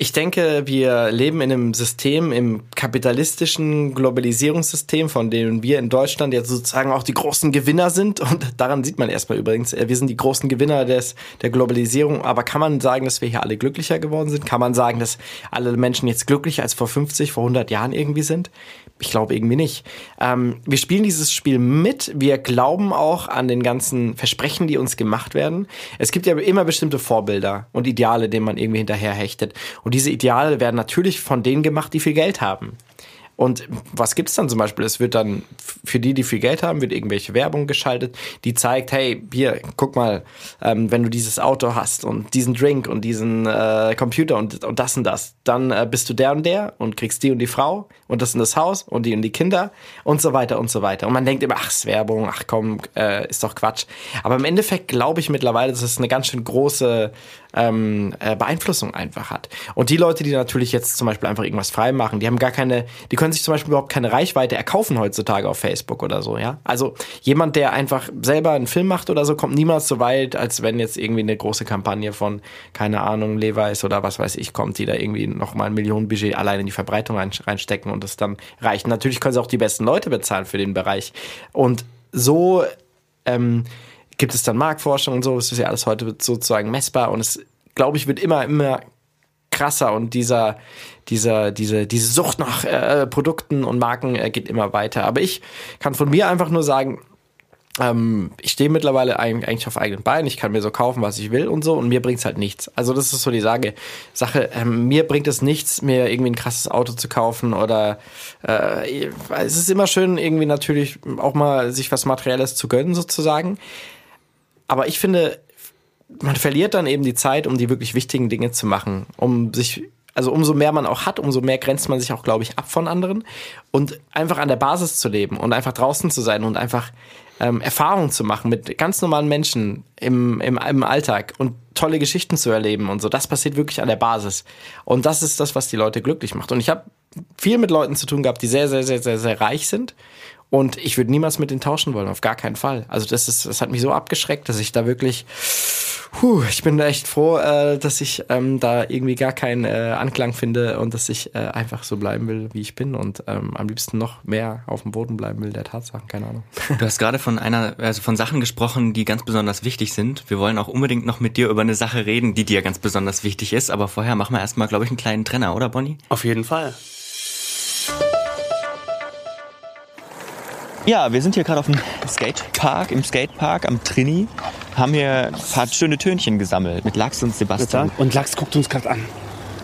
ich denke, wir leben in einem System, im kapitalistischen Globalisierungssystem, von dem wir in Deutschland jetzt sozusagen auch die großen Gewinner sind. Und daran sieht man erstmal übrigens, äh, wir sind die großen Gewinner des, der Globalisierung. Aber kann man sagen, dass wir hier alle glücklicher geworden sind? Kann man sagen, dass alle Menschen jetzt glücklicher als vor 50, vor 100 Jahren irgendwie sind? Ich glaube irgendwie nicht. Ähm, wir spielen dieses Spiel mit. Wir glauben auch an den ganzen Versprechen, die uns gemacht werden. Es gibt ja immer bestimmte Vorbilder und Ideale, denen man irgendwie hinterher hechtet. Und diese Ideale werden natürlich von denen gemacht, die viel Geld haben. Und was gibt's dann zum Beispiel? Es wird dann für die, die viel Geld haben, wird irgendwelche Werbung geschaltet, die zeigt, hey, hier, guck mal, ähm, wenn du dieses Auto hast und diesen Drink und diesen äh, Computer und, und das und das, dann äh, bist du der und der und kriegst die und die Frau und das und das Haus und die und die Kinder und so weiter und so weiter. Und man denkt immer, ach, ist Werbung, ach komm, äh, ist doch Quatsch. Aber im Endeffekt glaube ich mittlerweile, dass es eine ganz schön große ähm, äh, Beeinflussung einfach hat. Und die Leute, die natürlich jetzt zum Beispiel einfach irgendwas frei machen, die haben gar keine, die können sich zum Beispiel überhaupt keine Reichweite erkaufen heutzutage auf Facebook oder so, ja. Also jemand, der einfach selber einen Film macht oder so, kommt niemals so weit, als wenn jetzt irgendwie eine große Kampagne von, keine Ahnung, Levi's oder was weiß ich kommt, die da irgendwie nochmal ein Millionenbudget allein in die Verbreitung reinstecken und das dann reicht. Natürlich können sie auch die besten Leute bezahlen für den Bereich. Und so ähm, gibt es dann Marktforschung und so, es ist ja alles heute sozusagen messbar und es, glaube ich, wird immer, immer krasser und dieser, dieser, diese, diese Sucht nach äh, Produkten und Marken äh, geht immer weiter. Aber ich kann von mir einfach nur sagen, ähm, ich stehe mittlerweile eigentlich auf eigenen Beinen, ich kann mir so kaufen, was ich will und so, und mir bringt's halt nichts. Also das ist so die Sage, Sache, ähm, mir bringt es nichts, mir irgendwie ein krasses Auto zu kaufen oder äh, es ist immer schön, irgendwie natürlich auch mal sich was Materielles zu gönnen, sozusagen. Aber ich finde, man verliert dann eben die Zeit, um die wirklich wichtigen Dinge zu machen, um sich also umso mehr man auch hat, umso mehr grenzt man sich auch, glaube ich, ab von anderen. Und einfach an der Basis zu leben und einfach draußen zu sein und einfach ähm, Erfahrungen zu machen mit ganz normalen Menschen im, im, im Alltag und tolle Geschichten zu erleben und so. Das passiert wirklich an der Basis. Und das ist das, was die Leute glücklich macht. Und ich habe viel mit Leuten zu tun gehabt, die sehr, sehr, sehr, sehr, sehr reich sind und ich würde niemals mit denen tauschen wollen, auf gar keinen Fall. Also das ist, das hat mich so abgeschreckt, dass ich da wirklich, puh, ich bin da echt froh, äh, dass ich ähm, da irgendwie gar keinen äh, Anklang finde und dass ich äh, einfach so bleiben will, wie ich bin und ähm, am liebsten noch mehr auf dem Boden bleiben will der Tatsachen, keine Ahnung. Du hast gerade von einer, also von Sachen gesprochen, die ganz besonders wichtig sind. Wir wollen auch unbedingt noch mit dir über eine Sache reden, die dir ganz besonders wichtig ist, aber vorher machen wir erstmal, glaube ich, einen kleinen Trenner, oder Bonnie? Auf jeden Fall. Ja, wir sind hier gerade auf dem Skatepark, im Skatepark am Trini. Haben hier ein paar schöne Tönchen gesammelt mit Lachs und Sebastian. Und Lachs guckt uns gerade an.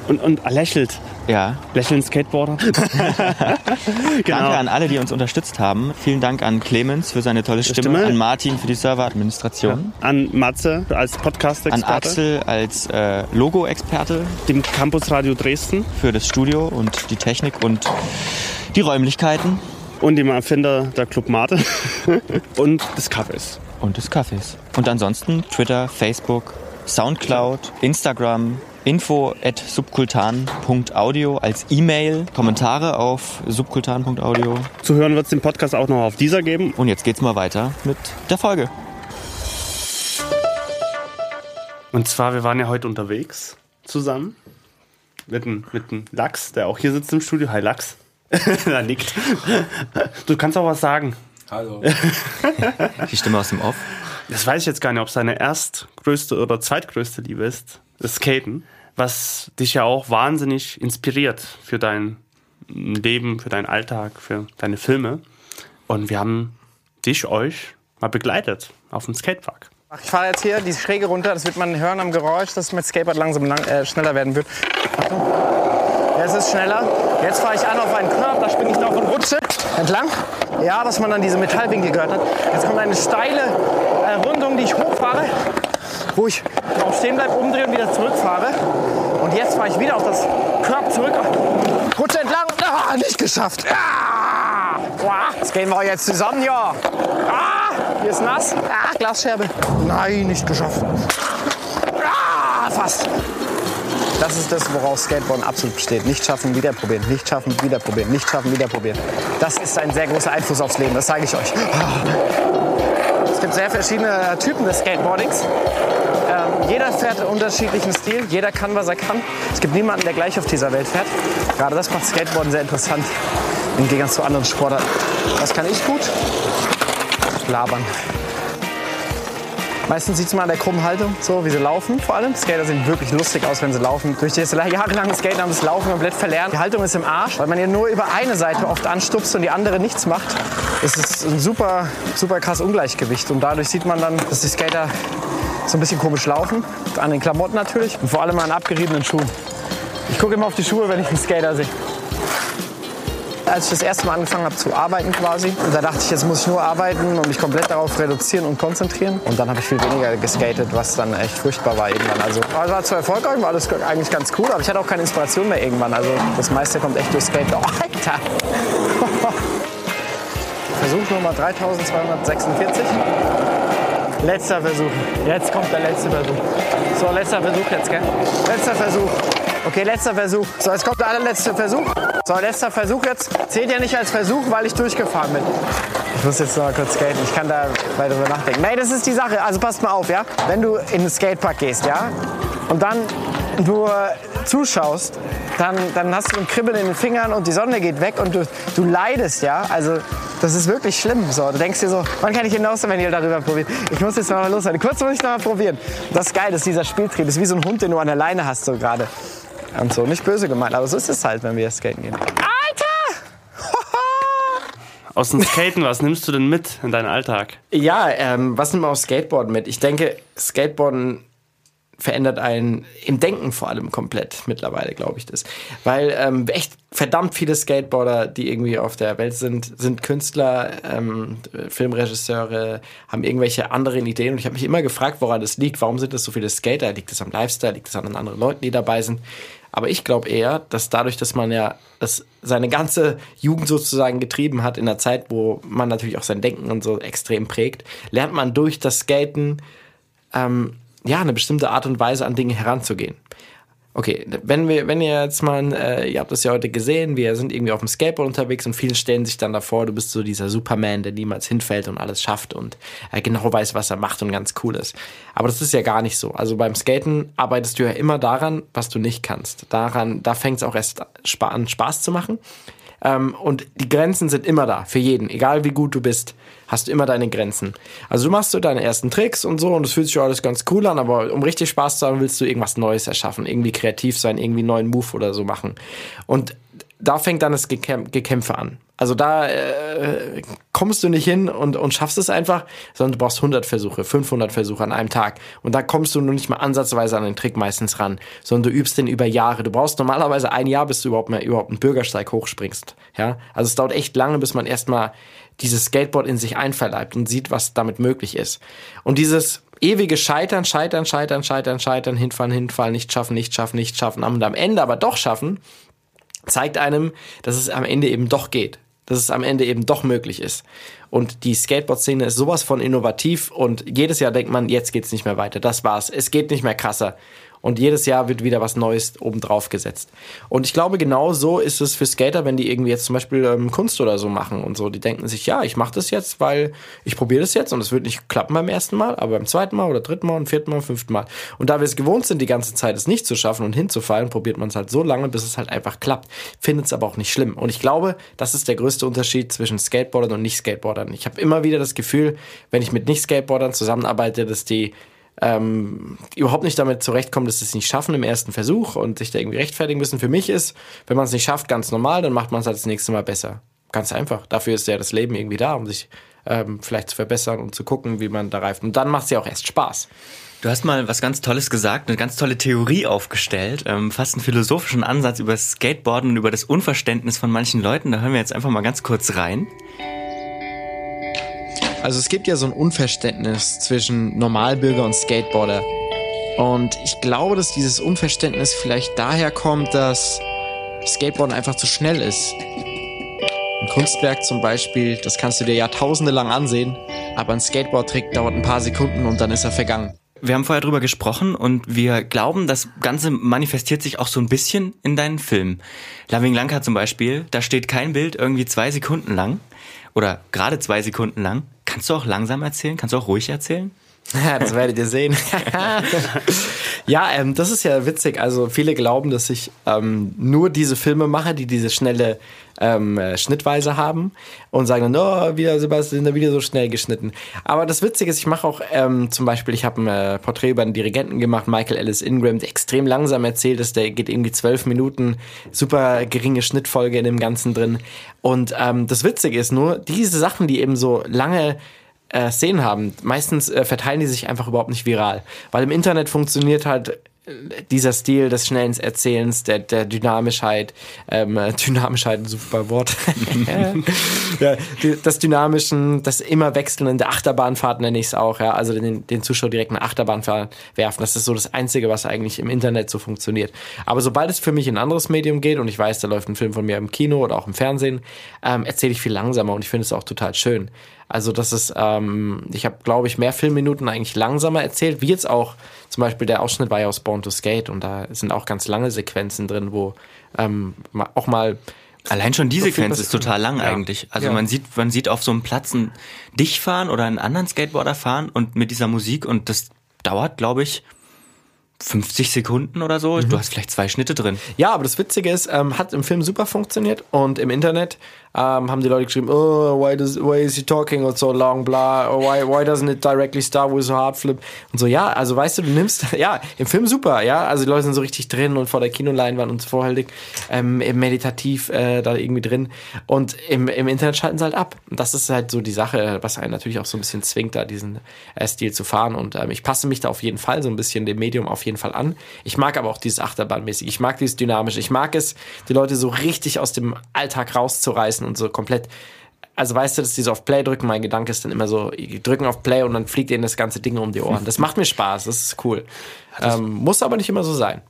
Und, und lächelt. Ja. Lächeln Skateboarder. (laughs) (laughs) Danke an alle, die uns unterstützt haben. Vielen Dank an Clemens für seine tolle Stimme, Stimme. an Martin für die Serveradministration, An Matze als Podcast-Experte. an Axel als äh, Logo-Experte, dem Campus Radio Dresden für das Studio und die Technik und die Räumlichkeiten und dem Erfinder der Club Mate (laughs) und des Kaffees. und des Kaffees. Und ansonsten Twitter, Facebook, Soundcloud, Instagram, info at subkultan.audio als E-Mail, Kommentare auf subkultan.audio. Zu hören wird es den Podcast auch noch auf dieser geben. Und jetzt geht's mal weiter mit der Folge. Und zwar, wir waren ja heute unterwegs zusammen mit dem, mit dem Lachs, der auch hier sitzt im Studio. Hi Lachs. (laughs) er nickt. Du kannst auch was sagen. Hallo. Die Stimme aus dem Off. Das weiß ich jetzt gar nicht, ob seine erstgrößte oder zweitgrößte Liebe ist. Das Skaten. Was dich ja auch wahnsinnig inspiriert für dein Leben, für deinen Alltag, für deine Filme. Und wir haben dich, euch mal begleitet auf dem Skatepark. Ich fahre jetzt hier die Schräge runter, das wird man hören am Geräusch, dass mit Skateboard langsam lang, äh, schneller werden wird. Achtung. Es ist schneller. Jetzt fahre ich an auf einen Körb, da springe ich drauf und rutsche entlang. Ja, dass man dann diese Metallwinkel gehört hat. Jetzt kommt eine steile Rundung, die ich hochfahre, wo ich drauf stehen bleibe, umdrehe und wieder zurückfahre. Und jetzt fahre ich wieder auf das Körb zurück, rutsche entlang ah, nicht geschafft. Ah, das gehen wir jetzt zusammen, ja. Ah, hier ist nass. Ah, Glasscherbe. Nein, nicht geschafft. Ah, fast. Das ist das, woraus Skateboarden absolut besteht. Nicht schaffen, wieder probieren. Nicht schaffen, wieder probieren. Nicht schaffen, wieder probieren. Das ist ein sehr großer Einfluss aufs Leben, das zeige ich euch. Es gibt sehr verschiedene Typen des Skateboardings. Ähm, jeder fährt unterschiedlichen Stil, jeder kann, was er kann. Es gibt niemanden, der gleich auf dieser Welt fährt. Gerade das macht Skateboarden sehr interessant im Gegensatz zu anderen Sportarten. Was kann ich gut? Labern. Meistens sieht man an der krummen Haltung, so wie sie laufen vor allem. Skater sehen wirklich lustig aus, wenn sie laufen. Durch das jahrelange Skaten haben das Laufen komplett verlernt. Die Haltung ist im Arsch, weil man ja nur über eine Seite oft anstupst und die andere nichts macht. Das ist ein super, super krass Ungleichgewicht. Und dadurch sieht man dann, dass die Skater so ein bisschen komisch laufen. An den Klamotten natürlich und vor allem an abgeriebenen Schuhen. Ich gucke immer auf die Schuhe, wenn ich einen Skater sehe. Als ich das erste Mal angefangen habe zu arbeiten quasi, da dachte ich, jetzt muss ich nur arbeiten und mich komplett darauf reduzieren und konzentrieren. Und dann habe ich viel weniger geskatet, was dann echt furchtbar war irgendwann. Also war zwar erfolgreich, war alles eigentlich ganz cool, aber ich hatte auch keine Inspiration mehr irgendwann. Also das meiste kommt echt durch Skate. Oh, Alter! (laughs) Versuch Nummer 3246. Letzter Versuch. Jetzt kommt der letzte Versuch. So, letzter Versuch jetzt, gell? Letzter Versuch. Okay, letzter Versuch. So, jetzt kommt der allerletzte Versuch. So, letzter Versuch jetzt. Zählt ja nicht als Versuch, weil ich durchgefahren bin. Ich muss jetzt noch mal kurz skaten. Ich kann da weiter drüber nachdenken. Nee, das ist die Sache. Also passt mal auf, ja? Wenn du in den Skatepark gehst, ja? Und dann nur zuschaust, dann, dann hast du ein Kribbeln in den Fingern und die Sonne geht weg und du, du leidest, ja? Also das ist wirklich schlimm. So, du denkst dir so, wann kann ich hinaus, wenn ihr darüber probiert? Ich muss jetzt noch mal loswerden. Kurz muss ich noch mal probieren. Das ist geil, das ist dieser Spieltrieb. Das ist wie so ein Hund, den du an der Leine hast so gerade. Und so, nicht böse gemeint, aber so ist es halt, wenn wir skaten gehen. (laughs) Aus dem Skaten, was nimmst du denn mit in deinen Alltag? Ja, ähm, was nimmt man auf Skateboarden mit? Ich denke, Skateboarden verändert einen im Denken vor allem komplett mittlerweile, glaube ich das. Weil ähm, echt verdammt viele Skateboarder, die irgendwie auf der Welt sind, sind Künstler, ähm, Filmregisseure, haben irgendwelche anderen Ideen. Und ich habe mich immer gefragt, woran das liegt. Warum sind das so viele Skater? Liegt es am Lifestyle? Liegt es an den anderen Leuten, die dabei sind? Aber ich glaube eher, dass dadurch, dass man ja das seine ganze Jugend sozusagen getrieben hat in einer Zeit, wo man natürlich auch sein Denken und so extrem prägt, lernt man durch das Skaten ähm, ja eine bestimmte Art und Weise an Dinge heranzugehen. Okay, wenn wir, wenn ihr jetzt mal, äh, ihr habt das ja heute gesehen, wir sind irgendwie auf dem Skateboard unterwegs und viele stellen sich dann davor, du bist so dieser Superman, der niemals hinfällt und alles schafft und äh, genau weiß, was er macht und ganz cool ist. Aber das ist ja gar nicht so. Also beim Skaten arbeitest du ja immer daran, was du nicht kannst. Daran, da fängt es auch erst an, Spaß zu machen. Ähm, und die Grenzen sind immer da, für jeden. Egal wie gut du bist, hast du immer deine Grenzen. Also du machst so deine ersten Tricks und so und es fühlt sich alles ganz cool an, aber um richtig Spaß zu haben, willst du irgendwas Neues erschaffen, irgendwie kreativ sein, irgendwie einen neuen Move oder so machen. Und da fängt dann das Gekämp Gekämpfe an. Also da äh, kommst du nicht hin und, und schaffst es einfach, sondern du brauchst 100 Versuche, 500 Versuche an einem Tag. Und da kommst du nur nicht mal ansatzweise an den Trick meistens ran, sondern du übst den über Jahre. Du brauchst normalerweise ein Jahr, bis du überhaupt mal überhaupt einen Bürgersteig hochspringst. Ja, also es dauert echt lange, bis man erstmal dieses Skateboard in sich einverleibt und sieht, was damit möglich ist. Und dieses ewige Scheitern, Scheitern, Scheitern, Scheitern, Scheitern, hinfallen, hinfallen, nicht schaffen, nicht schaffen, nicht schaffen, und am Ende aber doch schaffen, zeigt einem, dass es am Ende eben doch geht. Dass es am Ende eben doch möglich ist. Und die Skateboard-Szene ist sowas von innovativ und jedes Jahr denkt man, jetzt geht's nicht mehr weiter. Das war's. Es geht nicht mehr krasser. Und jedes Jahr wird wieder was Neues obendrauf gesetzt. Und ich glaube, genau so ist es für Skater, wenn die irgendwie jetzt zum Beispiel ähm, Kunst oder so machen und so. Die denken sich, ja, ich mache das jetzt, weil ich probiere das jetzt und es wird nicht klappen beim ersten Mal, aber beim zweiten Mal oder dritten Mal und vierten Mal fünften Mal. Und da wir es gewohnt sind, die ganze Zeit es nicht zu schaffen und hinzufallen, probiert man es halt so lange, bis es halt einfach klappt. Findet es aber auch nicht schlimm. Und ich glaube, das ist der größte Unterschied zwischen Skateboardern und Nicht-Skateboardern. Ich habe immer wieder das Gefühl, wenn ich mit Nicht-Skateboardern zusammenarbeite, dass die ähm, überhaupt nicht damit zurechtkommen, dass sie es nicht schaffen im ersten Versuch und sich da irgendwie rechtfertigen müssen. Für mich ist, wenn man es nicht schafft, ganz normal, dann macht man es halt das nächste Mal besser. Ganz einfach. Dafür ist ja das Leben irgendwie da, um sich ähm, vielleicht zu verbessern und zu gucken, wie man da reift. Und dann macht es ja auch erst Spaß. Du hast mal was ganz Tolles gesagt, eine ganz tolle Theorie aufgestellt, ähm, fast einen philosophischen Ansatz über Skateboarden und über das Unverständnis von manchen Leuten. Da hören wir jetzt einfach mal ganz kurz rein. Also es gibt ja so ein Unverständnis zwischen Normalbürger und Skateboarder. Und ich glaube, dass dieses Unverständnis vielleicht daher kommt, dass Skateboarden einfach zu schnell ist. Ein Kunstwerk zum Beispiel, das kannst du dir jahrtausende lang ansehen, aber ein Skateboard-Trick dauert ein paar Sekunden und dann ist er vergangen. Wir haben vorher drüber gesprochen und wir glauben, das Ganze manifestiert sich auch so ein bisschen in deinen Filmen. Loving Lanka zum Beispiel, da steht kein Bild irgendwie zwei Sekunden lang oder gerade zwei Sekunden lang. Kannst du auch langsam erzählen? Kannst du auch ruhig erzählen? Das werdet ihr sehen. (laughs) ja, ähm, das ist ja witzig. Also viele glauben, dass ich ähm, nur diese Filme mache, die diese schnelle ähm, äh, Schnittweise haben und sagen dann, oh, wieder Sebastian, da wieder so schnell geschnitten. Aber das Witzige ist, ich mache auch ähm, zum Beispiel, ich habe ein äh, Porträt über einen Dirigenten gemacht, Michael Ellis Ingram, der extrem langsam erzählt ist, der geht irgendwie zwölf Minuten, super geringe Schnittfolge in dem Ganzen drin. Und ähm, das Witzige ist nur, diese Sachen, die eben so lange äh, Szenen haben, meistens äh, verteilen die sich einfach überhaupt nicht viral. Weil im Internet funktioniert halt dieser Stil des schnellen Erzählens, der, der Dynamischheit, ähm, Dynamischheit, ein super Wort, (laughs) ja, das Dynamischen, das immer wechselnde der Achterbahnfahrt nenne ich es auch, ja, also den, den Zuschauer direkt eine Achterbahnfahrt werfen, das ist so das Einzige, was eigentlich im Internet so funktioniert. Aber sobald es für mich in ein anderes Medium geht und ich weiß, da läuft ein Film von mir im Kino oder auch im Fernsehen, ähm, erzähle ich viel langsamer und ich finde es auch total schön. Also das ist, ähm, ich habe, glaube ich, mehr Filmminuten eigentlich langsamer erzählt, wie jetzt auch zum Beispiel der Ausschnitt war ja aus Born to Skate und da sind auch ganz lange Sequenzen drin, wo ähm, auch mal Allein schon die Sequenz ist total lang ja. eigentlich. Also ja. man sieht, man sieht auf so einem Platz einen dich fahren oder einen anderen Skateboarder fahren und mit dieser Musik und das dauert, glaube ich, 50 Sekunden oder so. Mhm. Du hast vielleicht zwei Schnitte drin. Ja, aber das Witzige ist, ähm, hat im Film super funktioniert und im Internet ähm, haben die Leute geschrieben, oh, why, does, why is he talking so long, bla, oh, why, why doesn't it directly start with a hard flip? Und so, ja, also weißt du, du nimmst, (laughs) ja, im Film super, ja, also die Leute sind so richtig drin und vor der Kinoleinwand und vorhellig, ähm, meditativ äh, da irgendwie drin und im, im Internet schalten sie halt ab. Und das ist halt so die Sache, was einen natürlich auch so ein bisschen zwingt, da diesen äh, Stil zu fahren und ähm, ich passe mich da auf jeden Fall so ein bisschen dem Medium auf jeden Fall an. Ich mag aber auch dieses Achterbahnmäßig, ich mag dieses Dynamische, ich mag es, die Leute so richtig aus dem Alltag rauszureißen und so komplett also weißt du, dass die so auf Play drücken, mein Gedanke ist dann immer so, die drücken auf Play und dann fliegt ihnen das ganze Ding um die Ohren. Das macht mir Spaß, das ist cool. Ähm, muss aber nicht immer so sein.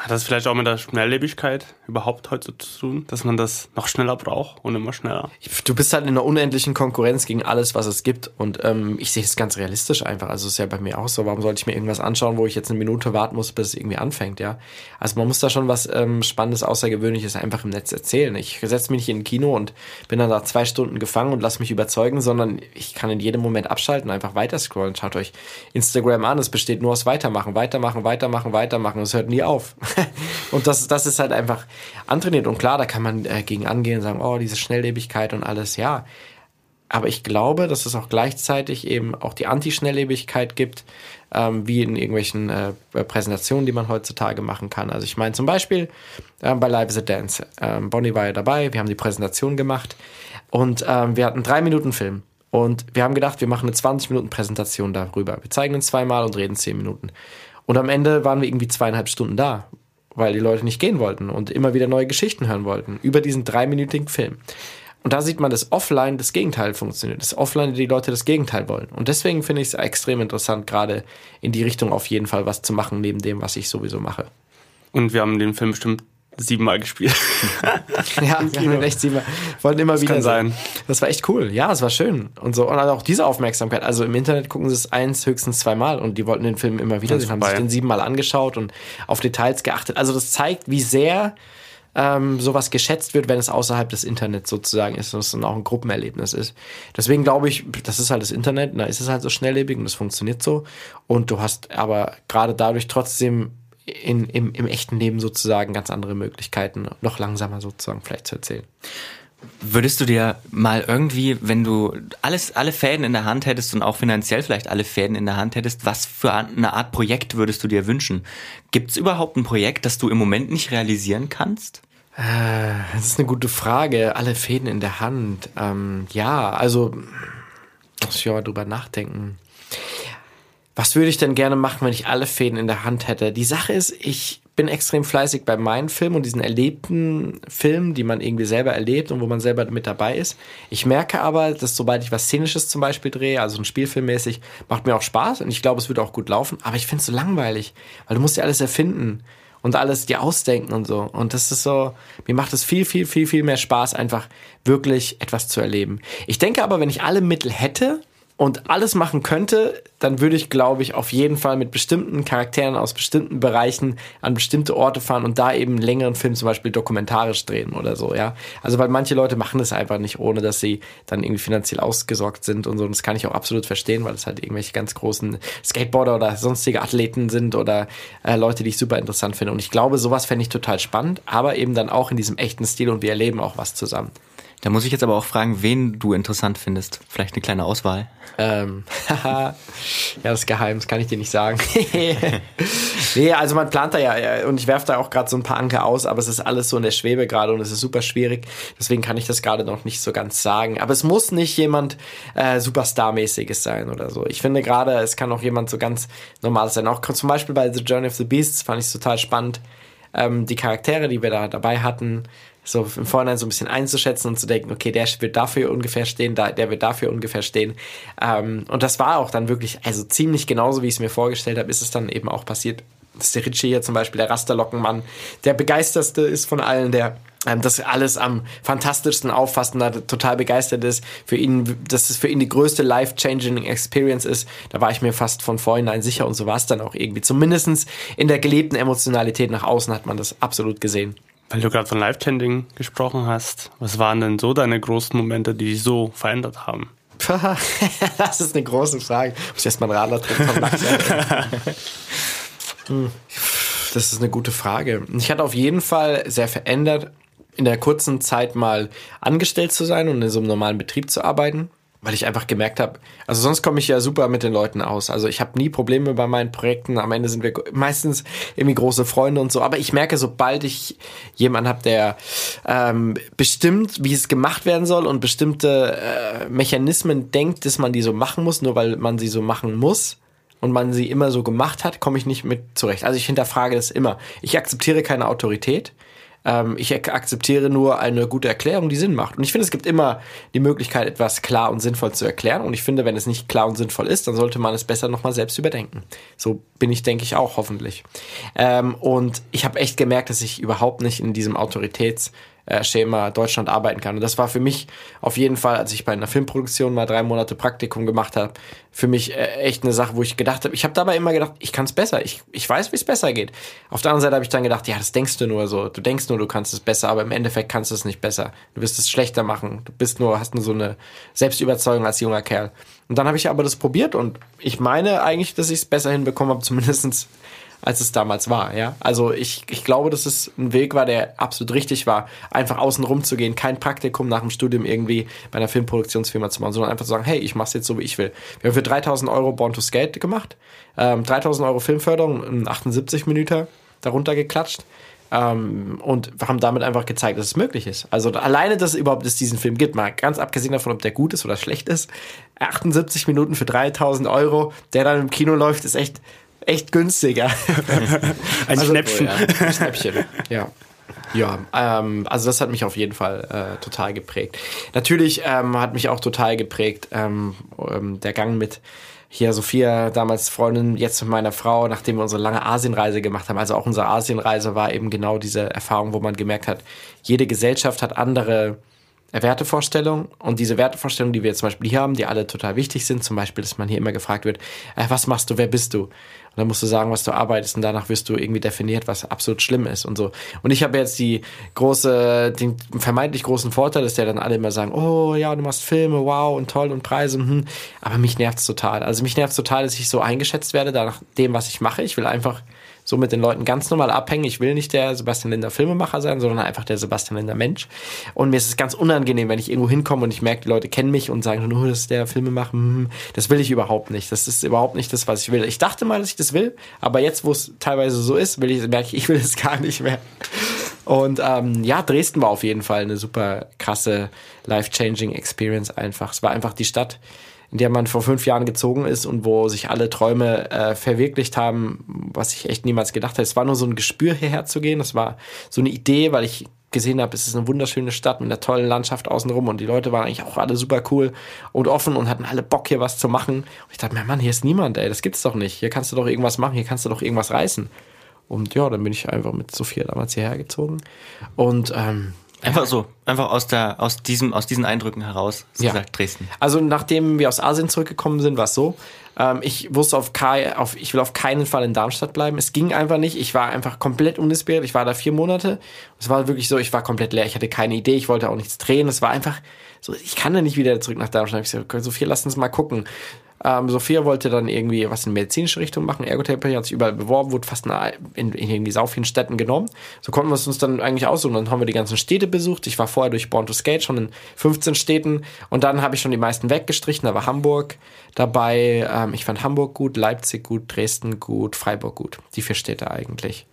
Hat das vielleicht auch mit der Schnelllebigkeit überhaupt heute zu tun, dass man das noch schneller braucht und immer schneller? Du bist halt in einer unendlichen Konkurrenz gegen alles, was es gibt. Und ähm, ich sehe es ganz realistisch einfach. Also ist ja bei mir auch so. Warum sollte ich mir irgendwas anschauen, wo ich jetzt eine Minute warten muss, bis es irgendwie anfängt, ja? Also man muss da schon was ähm, Spannendes, Außergewöhnliches einfach im Netz erzählen. Ich setze mich nicht in ein Kino und bin dann da zwei Stunden gefangen und lasse mich überzeugen, sondern ich kann in jedem Moment abschalten, einfach weiter scrollen. Schaut euch Instagram an. Es besteht nur aus Weitermachen, Weitermachen, Weitermachen, Weitermachen. Es hört nie auf. (laughs) und das, das ist halt einfach antrainiert. Und klar, da kann man äh, gegen angehen und sagen, oh, diese Schnelllebigkeit und alles, ja. Aber ich glaube, dass es auch gleichzeitig eben auch die Anti-Schnelllebigkeit gibt, ähm, wie in irgendwelchen äh, Präsentationen, die man heutzutage machen kann. Also ich meine zum Beispiel äh, bei Live is a Dance. Ähm, Bonnie war ja dabei, wir haben die Präsentation gemacht und ähm, wir hatten drei Minuten Film. Und wir haben gedacht, wir machen eine 20 Minuten Präsentation darüber. Wir zeigen ihn zweimal und reden zehn Minuten. Und am Ende waren wir irgendwie zweieinhalb Stunden da, weil die Leute nicht gehen wollten und immer wieder neue Geschichten hören wollten über diesen dreiminütigen Film. Und da sieht man, dass offline das Gegenteil funktioniert, dass offline die Leute das Gegenteil wollen. Und deswegen finde ich es extrem interessant, gerade in die Richtung auf jeden Fall was zu machen, neben dem, was ich sowieso mache. Und wir haben den Film bestimmt siebenmal gespielt. (laughs) ja, wir haben echt siebenmal. Wollten immer das wieder kann sein. Das war echt cool. Ja, es war schön. Und so. Und auch diese Aufmerksamkeit. Also im Internet gucken sie es eins, höchstens zweimal. Und die wollten den Film immer wieder sehen, haben sich den siebenmal angeschaut und auf Details geachtet. Also das zeigt, wie sehr ähm, sowas geschätzt wird, wenn es außerhalb des Internets sozusagen ist und es dann auch ein Gruppenerlebnis ist. Deswegen glaube ich, das ist halt das Internet, da ist es halt so schnelllebig und das funktioniert so. Und du hast aber gerade dadurch trotzdem in, im, im echten Leben sozusagen ganz andere Möglichkeiten, noch langsamer sozusagen vielleicht zu erzählen. Würdest du dir mal irgendwie, wenn du alles, alle Fäden in der Hand hättest und auch finanziell vielleicht alle Fäden in der Hand hättest, was für eine Art Projekt würdest du dir wünschen? Gibt es überhaupt ein Projekt, das du im Moment nicht realisieren kannst? Äh, Das ist eine gute Frage. Alle Fäden in der Hand. Ähm, ja, also muss ich mal drüber nachdenken. Was würde ich denn gerne machen, wenn ich alle Fäden in der Hand hätte? Die Sache ist, ich bin extrem fleißig bei meinen Filmen und diesen erlebten Filmen, die man irgendwie selber erlebt und wo man selber mit dabei ist. Ich merke aber, dass sobald ich was Szenisches zum Beispiel drehe, also ein Spielfilmmäßig, macht mir auch Spaß und ich glaube, es würde auch gut laufen, aber ich finde es so langweilig, weil du musst ja alles erfinden und alles dir ausdenken und so. Und das ist so, mir macht es viel, viel, viel, viel mehr Spaß, einfach wirklich etwas zu erleben. Ich denke aber, wenn ich alle Mittel hätte und alles machen könnte, dann würde ich, glaube ich, auf jeden Fall mit bestimmten Charakteren aus bestimmten Bereichen an bestimmte Orte fahren und da eben einen längeren Film zum Beispiel dokumentarisch drehen oder so, ja. Also weil manche Leute machen das einfach nicht, ohne dass sie dann irgendwie finanziell ausgesorgt sind und so. Und das kann ich auch absolut verstehen, weil es halt irgendwelche ganz großen Skateboarder oder sonstige Athleten sind oder äh, Leute, die ich super interessant finde. Und ich glaube, sowas fände ich total spannend, aber eben dann auch in diesem echten Stil und wir erleben auch was zusammen. Da muss ich jetzt aber auch fragen, wen du interessant findest. Vielleicht eine kleine Auswahl. Ähm, haha. (laughs) ja, das ist geheim, das kann ich dir nicht sagen. (laughs) nee, also man plant da ja, und ich werfe da auch gerade so ein paar Anker aus, aber es ist alles so in der Schwebe gerade und es ist super schwierig. Deswegen kann ich das gerade noch nicht so ganz sagen. Aber es muss nicht jemand äh, Superstar-mäßiges sein oder so. Ich finde gerade, es kann auch jemand so ganz normal sein. Auch zum Beispiel bei The Journey of the Beasts fand ich es total spannend. Ähm, die Charaktere, die wir da dabei hatten, so im Vorhinein so ein bisschen einzuschätzen und zu denken, okay, der wird dafür ungefähr stehen, der wird dafür ungefähr stehen. Ähm, und das war auch dann wirklich, also ziemlich genauso, wie ich es mir vorgestellt habe, ist es dann eben auch passiert. Ritchie hier zum Beispiel, der Rasterlockenmann, der begeisterste ist von allen, der ähm, das alles am fantastischsten auffasst und da total begeistert ist. Für ihn, dass es für ihn die größte life-changing Experience ist, da war ich mir fast von vornherein sicher und so war es dann auch irgendwie. Zumindestens in der gelebten Emotionalität nach außen hat man das absolut gesehen. Weil du gerade von Live-Tending gesprochen hast, was waren denn so deine großen Momente, die dich so verändert haben? (laughs) das ist eine große Frage. Muss ich erstmal einen Radler drin Max (laughs) Hm. Das ist eine gute Frage. Ich hatte auf jeden Fall sehr verändert in der kurzen Zeit mal angestellt zu sein und in so einem normalen Betrieb zu arbeiten, weil ich einfach gemerkt habe, also sonst komme ich ja super mit den Leuten aus. Also ich habe nie Probleme bei meinen Projekten. Am Ende sind wir meistens irgendwie große Freunde und so. Aber ich merke, sobald ich jemanden habe, der ähm, bestimmt, wie es gemacht werden soll und bestimmte äh, Mechanismen denkt, dass man die so machen muss, nur weil man sie so machen muss, und man sie immer so gemacht hat, komme ich nicht mit zurecht. Also ich hinterfrage das immer. Ich akzeptiere keine Autorität. Ähm, ich ak- akzeptiere nur eine gute Erklärung, die Sinn macht. Und ich finde, es gibt immer die Möglichkeit, etwas klar und sinnvoll zu erklären. Und ich finde, wenn es nicht klar und sinnvoll ist, dann sollte man es besser nochmal selbst überdenken. So bin ich, denke ich, auch hoffentlich. Ähm, und ich habe echt gemerkt, dass ich überhaupt nicht in diesem Autoritäts äh, Schema Deutschland arbeiten kann. Und das war für mich auf jeden Fall, als ich bei einer Filmproduktion mal drei Monate Praktikum gemacht habe, für mich äh, echt eine Sache, wo ich gedacht habe, ich habe dabei immer gedacht, ich kann es besser, ich, ich weiß, wie es besser geht. Auf der anderen Seite habe ich dann gedacht, ja, das denkst du nur so, du denkst nur, du kannst es besser, aber im Endeffekt kannst du es nicht besser. Du wirst es schlechter machen. Du bist nur, hast nur so eine Selbstüberzeugung als junger Kerl. Und dann habe ich aber das probiert und ich meine eigentlich, dass ich es besser hinbekommen habe, (laughs) zumindestens als es damals war, ja. Also ich, ich glaube, dass es ein Weg war, der absolut richtig war, einfach außen rum zu gehen, kein Praktikum nach dem Studium irgendwie bei einer Filmproduktionsfirma zu machen, sondern einfach zu sagen, hey, ich mach's jetzt so, wie ich will. Wir haben für 3000 Euro Born to Skate gemacht, ähm, 3000 Euro Filmförderung, ein 78 Minuten darunter geklatscht. Ähm, und haben damit einfach gezeigt, dass es möglich ist. Also alleine, dass es überhaupt es diesen Film gibt, mal ganz abgesehen davon, ob der gut ist oder schlecht ist, 78 Minuten für 3000 Euro, der dann im Kino läuft, ist echt, echt günstiger. (laughs) Ein Schnäppchen. Ja, ein Schnäppchen, ja. Ja, ähm, also das hat mich auf jeden Fall äh, total geprägt. Natürlich ähm, hat mich auch total geprägt ähm, ähm, der Gang mit hier Sophia, damals Freundin, jetzt mit meiner Frau, nachdem wir unsere lange Asienreise gemacht haben. Also auch unsere Asienreise war eben genau diese Erfahrung, wo man gemerkt hat, jede Gesellschaft hat andere Wertevorstellungen und diese Wertevorstellungen, die wir zum Beispiel hier haben, die alle total wichtig sind, zum Beispiel, dass man hier immer gefragt wird, äh, was machst du, wer bist du? Und dann musst du sagen, was du arbeitest und danach wirst du irgendwie definiert, was absolut schlimm ist und so. Und ich habe jetzt die große, den vermeintlich großen Vorteil, dass ja dann alle immer sagen, oh ja, du machst Filme, wow und toll und Preise, hm. aber mich nervt's total. Also mich nervt's total, dass ich so eingeschätzt werde, nach dem, was ich mache. Ich will einfach so mit den Leuten ganz normal abhängen. Ich will nicht der Sebastian Linder Filmemacher sein, sondern einfach der Sebastian Linder Mensch. Und mir ist es ganz unangenehm, wenn ich irgendwo hinkomme und ich merke, die Leute kennen mich und sagen, nur das ist der Filmemacher. Hm, das will ich überhaupt nicht. Das ist überhaupt nicht das, was ich will. Ich dachte mal, dass ich das will, aber jetzt, wo es teilweise so ist, will ich, merke ich, ich will es gar nicht mehr. Und ähm, ja, Dresden war auf jeden Fall eine super krasse, life-changing Experience einfach. Es war einfach die Stadt, in der man vor fünf Jahren gezogen ist und wo sich alle Träume äh, verwirklicht haben, was ich echt niemals gedacht hätte. Es war nur so ein Gespür, hierher zu gehen. Das war so eine Idee, weil ich gesehen habe, es ist eine wunderschöne Stadt mit einer tollen Landschaft außenrum und die Leute waren eigentlich auch alle super cool und offen und hatten alle Bock, hier was zu machen. Und ich dachte mir, Mann, hier ist niemand, ey, das gibt's doch nicht. Hier kannst du doch irgendwas machen, hier kannst du doch irgendwas reißen. Und ja, dann bin ich einfach mit Sophia damals hierher gezogen. Und ähm, Einfach so, einfach aus der, aus diesem, aus diesen Eindrücken heraus, so Ja. gesagt, Dresden. Also nachdem wir aus Asien zurückgekommen sind, war es so. Ähm, ich wusste auf, Kai, auf, ich will auf keinen Fall in Darmstadt bleiben. Es ging einfach nicht. Ich war einfach komplett uninspiriert. Ich war da vier Monate. Es war wirklich so, ich war komplett leer. Ich hatte keine Idee. Ich wollte auch nichts drehen. Es war einfach so, ich kann da nicht wieder zurück nach Darmstadt. Ich gesagt, Sophia, lass uns mal gucken. Ähm, Sophia wollte dann irgendwie was in medizinische Richtung machen. Ergotherapie hat sich überall beworben, wurde fast in, in irgendwie sau vielen Städten genommen. So konnten wir es uns dann eigentlich aussuchen. Dann haben wir die ganzen Städte besucht. Ich war vorher durch Born to Skate schon in 15 Städten und dann habe ich schon die meisten weggestrichen. Da war Hamburg dabei. Ähm, ich fand Hamburg gut, Leipzig gut, Dresden gut, Freiburg gut. Die vier Städte eigentlich.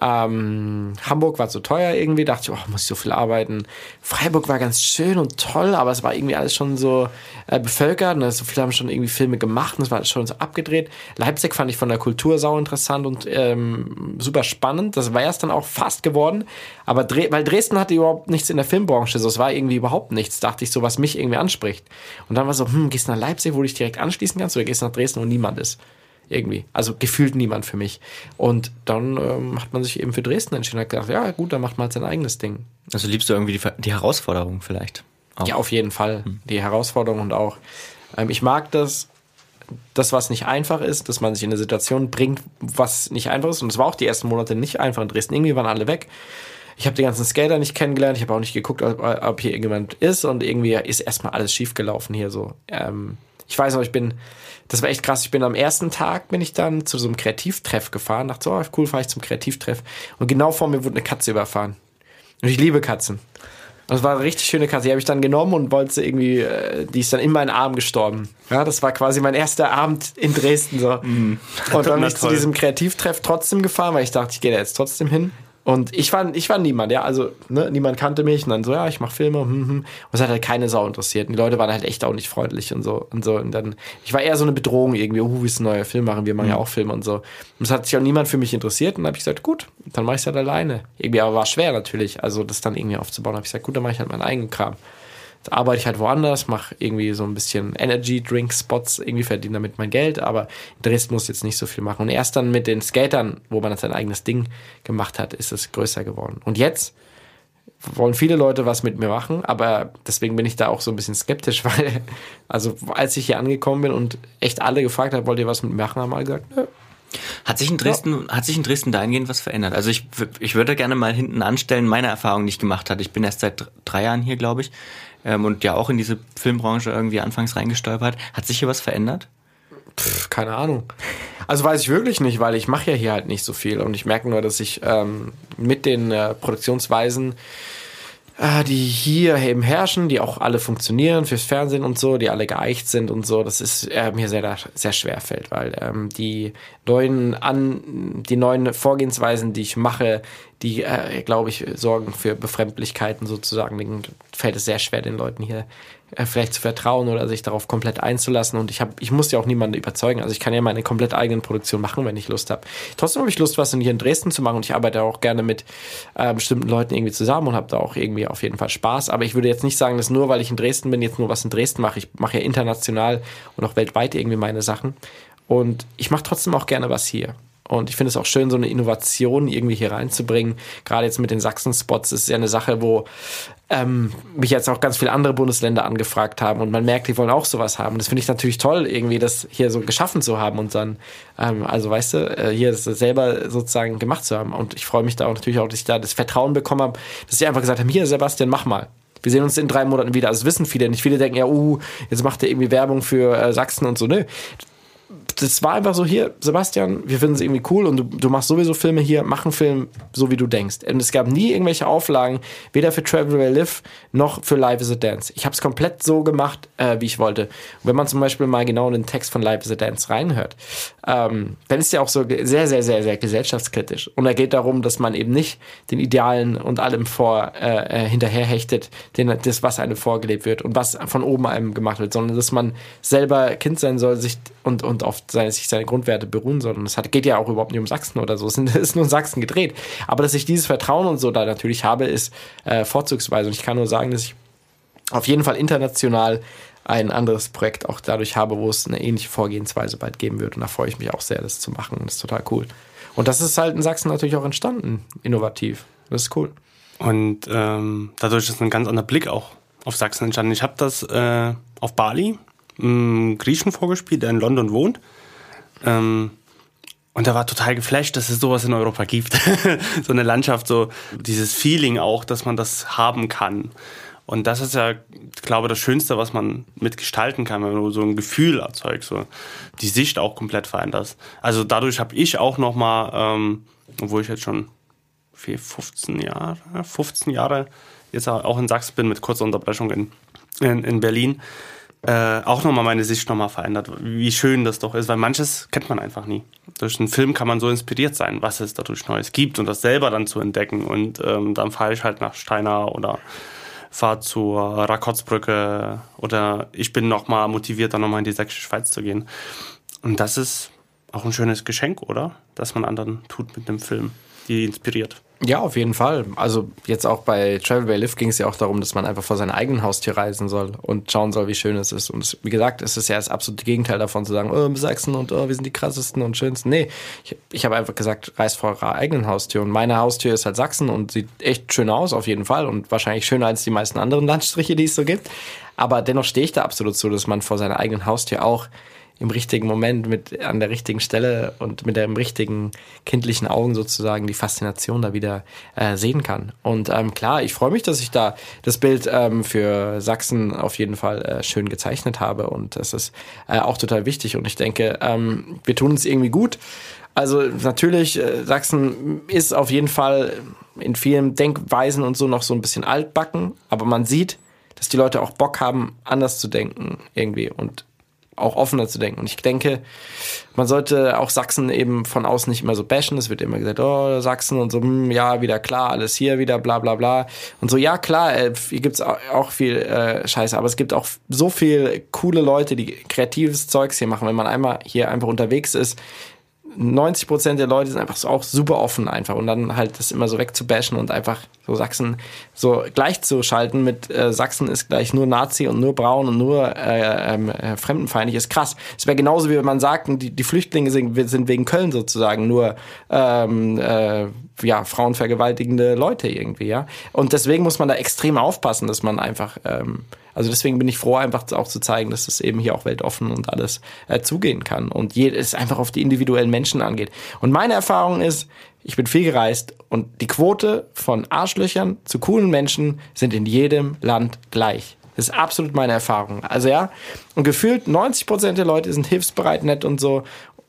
Ähm, Hamburg war zu teuer irgendwie, dachte ich, oh, muss ich so viel arbeiten. Freiburg war ganz schön und toll, aber es war irgendwie alles schon so äh, bevölkert und so viele haben schon irgendwie Filme gemacht und es war schon so abgedreht. Leipzig fand ich von der Kultur sau interessant und ähm, super spannend. Das war es dann auch fast geworden. Aber Dre weil Dresden hatte überhaupt nichts in der Filmbranche, so es war irgendwie überhaupt nichts, dachte ich so, was mich irgendwie anspricht. Und dann war so, hm, gehst du nach Leipzig, wo du dich direkt anschließen kannst, oder gehst du nach Dresden, wo niemand ist? Irgendwie. Also gefühlt niemand für mich. Und dann ähm, hat man sich eben für Dresden entschieden und hat gedacht, ja gut, dann macht man halt sein eigenes Ding. Also liebst du irgendwie die, die Herausforderung vielleicht? Auch. Ja, auf jeden Fall. Die Herausforderung und auch, ähm, ich mag das, das, was nicht einfach ist, dass man sich in eine Situation bringt, was nicht einfach ist. Und es war auch die ersten Monate nicht einfach in Dresden. Irgendwie waren alle weg. Ich habe die ganzen Skater nicht kennengelernt. Ich habe auch nicht geguckt, ob, ob hier irgendjemand ist. Und irgendwie ist erstmal alles schief gelaufen hier so. Ähm, ich weiß noch, ich bin, das war echt krass. Ich bin am ersten Tag bin ich dann zu so einem Kreativtreff gefahren. Dachte so, oh, cool, fahre ich zum Kreativtreff. Und genau vor mir wurde eine Katze überfahren. Und ich liebe Katzen. Das war eine richtig schöne Katze. Die habe ich dann genommen und wollte sie irgendwie, äh, die ist dann in meinen Arm gestorben. Ja, das war quasi mein erster Abend in Dresden so. Mhm. Und dann bin ich zu diesem Kreativtreff trotzdem gefahren, weil ich dachte, ich gehe da jetzt trotzdem hin. Und ich war, ich war niemand, ja, also ne, niemand kannte mich und dann so, ja, ich mache Filme, hm, hm. und es hat halt keine Sau interessiert. Und die Leute waren halt echt auch nicht freundlich und so und so. Und dann, ich war eher so eine Bedrohung irgendwie, oh, wie ist ein neuer Film machen, wir machen ja Mhm. auch Filme und so. Und es hat sich auch niemand für mich interessiert und dann habe ich gesagt, gut, dann mache ich es halt alleine. Irgendwie, aber war schwer natürlich, also das dann irgendwie aufzubauen. habe ich gesagt, gut, dann mache ich halt meinen eigenen Kram. Arbeite ich halt woanders, mache irgendwie so ein bisschen Energy Drink Spots, irgendwie verdiene damit mein Geld, aber Dresden muss jetzt nicht so viel machen. Und erst dann mit den Skatern, wo man sein eigenes Ding gemacht hat, ist es größer geworden. Und jetzt wollen viele Leute was mit mir machen, aber deswegen bin ich da auch so ein bisschen skeptisch, (laughs) weil, also als ich hier angekommen bin und echt alle gefragt habe, wollt ihr was mit mir machen, haben alle gesagt, nö. Hat sich in Dresden, hat sich in Dresden dahingehend was verändert? Also ich, ich würde gerne mal hinten anstellen, meine Erfahrung, die ich gemacht hatte. Ich bin erst seit dr- drei Jahren hier, glaube ich, ähm, und ja auch in diese Filmbranche irgendwie anfangs reingestolpert. Hat sich hier was verändert? Pff, keine Ahnung. Also weiß ich wirklich nicht, weil ich mache ja hier halt nicht so viel und ich merke nur, dass ich ähm, mit den äh, Produktionsweisen, die hier eben herrschen, die auch alle funktionieren fürs Fernsehen und so, die alle geeicht sind und so, das ist äh, mir sehr, sehr schwer fällt, weil ähm, die neuen an die neuen Vorgehensweisen, die ich mache, die, äh, glaube ich, sorgen für Befremdlichkeiten sozusagen. Denen fällt es sehr schwer, den Leuten hier vielleicht zu vertrauen oder sich darauf komplett einzulassen. Und ich habe, ich muss ja auch niemanden überzeugen. Also ich kann ja meine komplett eigene Produktion machen, wenn ich Lust habe. Trotzdem habe ich Lust, was hier in Dresden zu machen. Und ich arbeite auch gerne mit äh, bestimmten Leuten irgendwie zusammen und habe da auch irgendwie auf jeden Fall Spaß. Aber ich würde jetzt nicht sagen, dass nur weil ich in Dresden bin, jetzt nur was in Dresden mache. Ich mache ja international und auch weltweit irgendwie meine Sachen. Und ich mache trotzdem auch gerne was hier. Und ich finde es auch schön, so eine Innovation irgendwie hier reinzubringen. Gerade jetzt mit den Sachsen-Spots ist ja eine Sache, wo ähm, mich jetzt auch ganz viele andere Bundesländer angefragt haben und man merkt, die wollen auch sowas haben. Das finde ich natürlich toll, irgendwie das hier so geschaffen zu haben und dann, ähm, also weißt du, äh, hier das selber sozusagen gemacht zu haben. Und ich freue mich da auch natürlich auch, dass ich da das Vertrauen bekommen habe, dass sie einfach gesagt haben, hier Sebastian, mach mal. Wir sehen uns in drei Monaten wieder. Also das wissen viele nicht. Viele denken ja, uh, jetzt macht er irgendwie Werbung für äh, Sachsen und so. Nö, das war einfach so hier, Sebastian, wir finden es irgendwie cool und du, du machst sowieso Filme hier, mach einen Film so wie du denkst. Und es gab nie irgendwelche Auflagen, weder für Travel Where Live noch für Live is a Dance. Ich habe es komplett so gemacht, äh, wie ich wollte. Und wenn man zum Beispiel mal genau in den Text von Live is a Dance reinhört, ähm, dann ist ja auch so sehr, sehr, sehr, sehr gesellschaftskritisch. Und er geht darum, dass man eben nicht den Idealen und allem vor äh, äh, hinterherhechtet, den, das, was einem vorgelebt wird und was von oben einem gemacht wird, sondern dass man selber Kind sein soll, sich und, und auf seine, sich seine Grundwerte beruhen soll. Und es geht ja auch überhaupt nicht um Sachsen oder so. (laughs) Es ist nur in Sachsen gedreht. Aber dass ich dieses Vertrauen und so da natürlich habe, ist äh, vorzugsweise. Und ich kann nur sagen, dass ich auf jeden Fall international ein anderes Projekt auch dadurch habe, wo es eine ähnliche Vorgehensweise bald geben wird. Und da freue ich mich auch sehr, das zu machen. Das ist total cool. Und das ist halt in Sachsen natürlich auch entstanden, innovativ. Das ist cool. Und ähm, dadurch ist ein ganz anderer Blick auch auf Sachsen entstanden. Ich habe das äh, auf Bali einem Griechen vorgespielt, der in London wohnt. Ähm, und er war total geflasht, dass es sowas in Europa gibt. (laughs) so eine Landschaft, so dieses Feeling auch, dass man das haben kann. Und das ist ja, ich glaube, das Schönste, was man mitgestalten kann, wenn du so ein Gefühl erzeugst, so die Sicht auch komplett veränderst. Also dadurch habe ich auch noch mal, ähm, obwohl ich jetzt schon vier, 15 Jahre, 15 Jahre jetzt auch in Sachsen bin mit kurzer Unterbrechung in, in, in Berlin, äh, auch nochmal meine Sicht nochmal verändert, wie schön das doch ist, weil manches kennt man einfach nie. Durch einen Film kann man so inspiriert sein, was es dadurch Neues gibt und das selber dann zu entdecken. Und ähm, dann fahre ich halt nach Steiner oder fahre zur Rakotzbrücke oder ich bin nochmal motiviert, dann nochmal in die Sächsische Schweiz zu gehen. Und das ist auch ein schönes Geschenk, oder? Dass man anderen tut mit einem Film, die inspiriert. Ja, auf jeden Fall. Also jetzt auch bei Travel by Live ging es ja auch darum, dass man einfach vor seinem eigenen Haustür reisen soll und schauen soll, wie schön es ist. Und es, wie gesagt, es ist ja das absolute Gegenteil davon zu sagen, oh, Sachsen und oh, wir sind die krassesten und schönsten. Nee, ich, ich habe einfach gesagt, reist vor eurer eigenen Haustür. Und meine Haustür ist halt Sachsen und sieht echt schön aus, auf jeden Fall. Und wahrscheinlich schöner als die meisten anderen Landstriche, die es so gibt. Aber dennoch stehe ich da absolut zu, dass man vor seiner eigenen Haustür auch im richtigen Moment mit an der richtigen Stelle und mit dem richtigen kindlichen Augen sozusagen die Faszination da wieder äh, sehen kann. Und ähm, klar, ich freue mich, dass ich da das Bild ähm, für Sachsen auf jeden Fall äh, schön gezeichnet habe. Und das ist äh, auch total wichtig. Und ich denke, ähm, wir tun uns irgendwie gut. Also natürlich, äh, Sachsen ist auf jeden Fall in vielen Denkweisen und so noch so ein bisschen altbacken, aber man sieht, dass die Leute auch Bock haben, anders zu denken irgendwie. Und auch offener zu denken. Und ich denke, man sollte auch Sachsen eben von außen nicht immer so bashen. Es wird immer gesagt, oh, Sachsen und so, hm, ja, wieder klar, alles hier wieder, bla bla bla. Und so, ja, klar, äh, hier gibt's auch viel äh, Scheiße, aber es gibt auch so viel coole Leute, die kreatives Zeugs hier machen. Wenn man einmal hier einfach unterwegs ist, 90 Prozent der Leute sind einfach so auch super offen einfach und dann halt das immer so wegzubashen und einfach so Sachsen so gleichzuschalten mit äh, Sachsen ist gleich nur Nazi und nur braun und nur äh, ähm, äh, fremdenfeindlich ist krass. Es wäre genauso wie wenn man sagt, die, die Flüchtlinge sind, sind wegen Köln sozusagen nur ähm, äh, ja frauenvergewaltigende Leute irgendwie ja und deswegen muss man da extrem aufpassen, dass man einfach ähm, also deswegen bin ich froh, einfach auch zu zeigen, dass es eben hier auch weltoffen und alles äh, zugehen kann und es einfach auf die individuellen Menschen angeht. Und meine Erfahrung ist, ich bin viel gereist und die Quote von Arschlöchern zu coolen Menschen sind in jedem Land gleich. Das ist absolut meine Erfahrung. Also ja, und gefühlt 90 Prozent der Leute sind hilfsbereit, nett und so.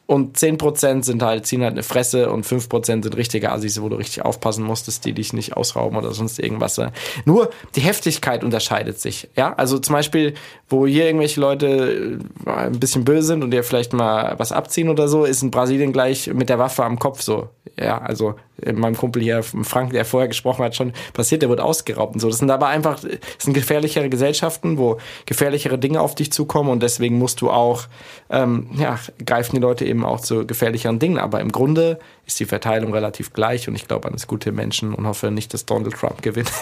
Und 10% sind halt, ziehen halt eine Fresse und 5% sind richtige Assis, wo du richtig aufpassen musst, dass die dich nicht ausrauben oder sonst irgendwas. Nur die Heftigkeit unterscheidet sich. Ja, also zum Beispiel, wo hier irgendwelche Leute äh, ein bisschen böse sind und dir vielleicht mal was abziehen oder so, ist in Brasilien gleich mit der Waffe am Kopf so. Ja, also meinem Kumpel hier, Frank, der vorher gesprochen hat, schon passiert, der wird ausgeraubt und so. Das sind aber einfach, das sind gefährlichere Gesellschaften, wo gefährlichere Dinge auf dich zukommen und deswegen musst du auch, ähm, ja, greifen die Leute eben auch zu gefährlicheren Dingen. Aber im Grunde ist die Verteilung relativ gleich und ich glaube an das gute Menschen und hoffe nicht, dass Donald Trump gewinnt. (laughs)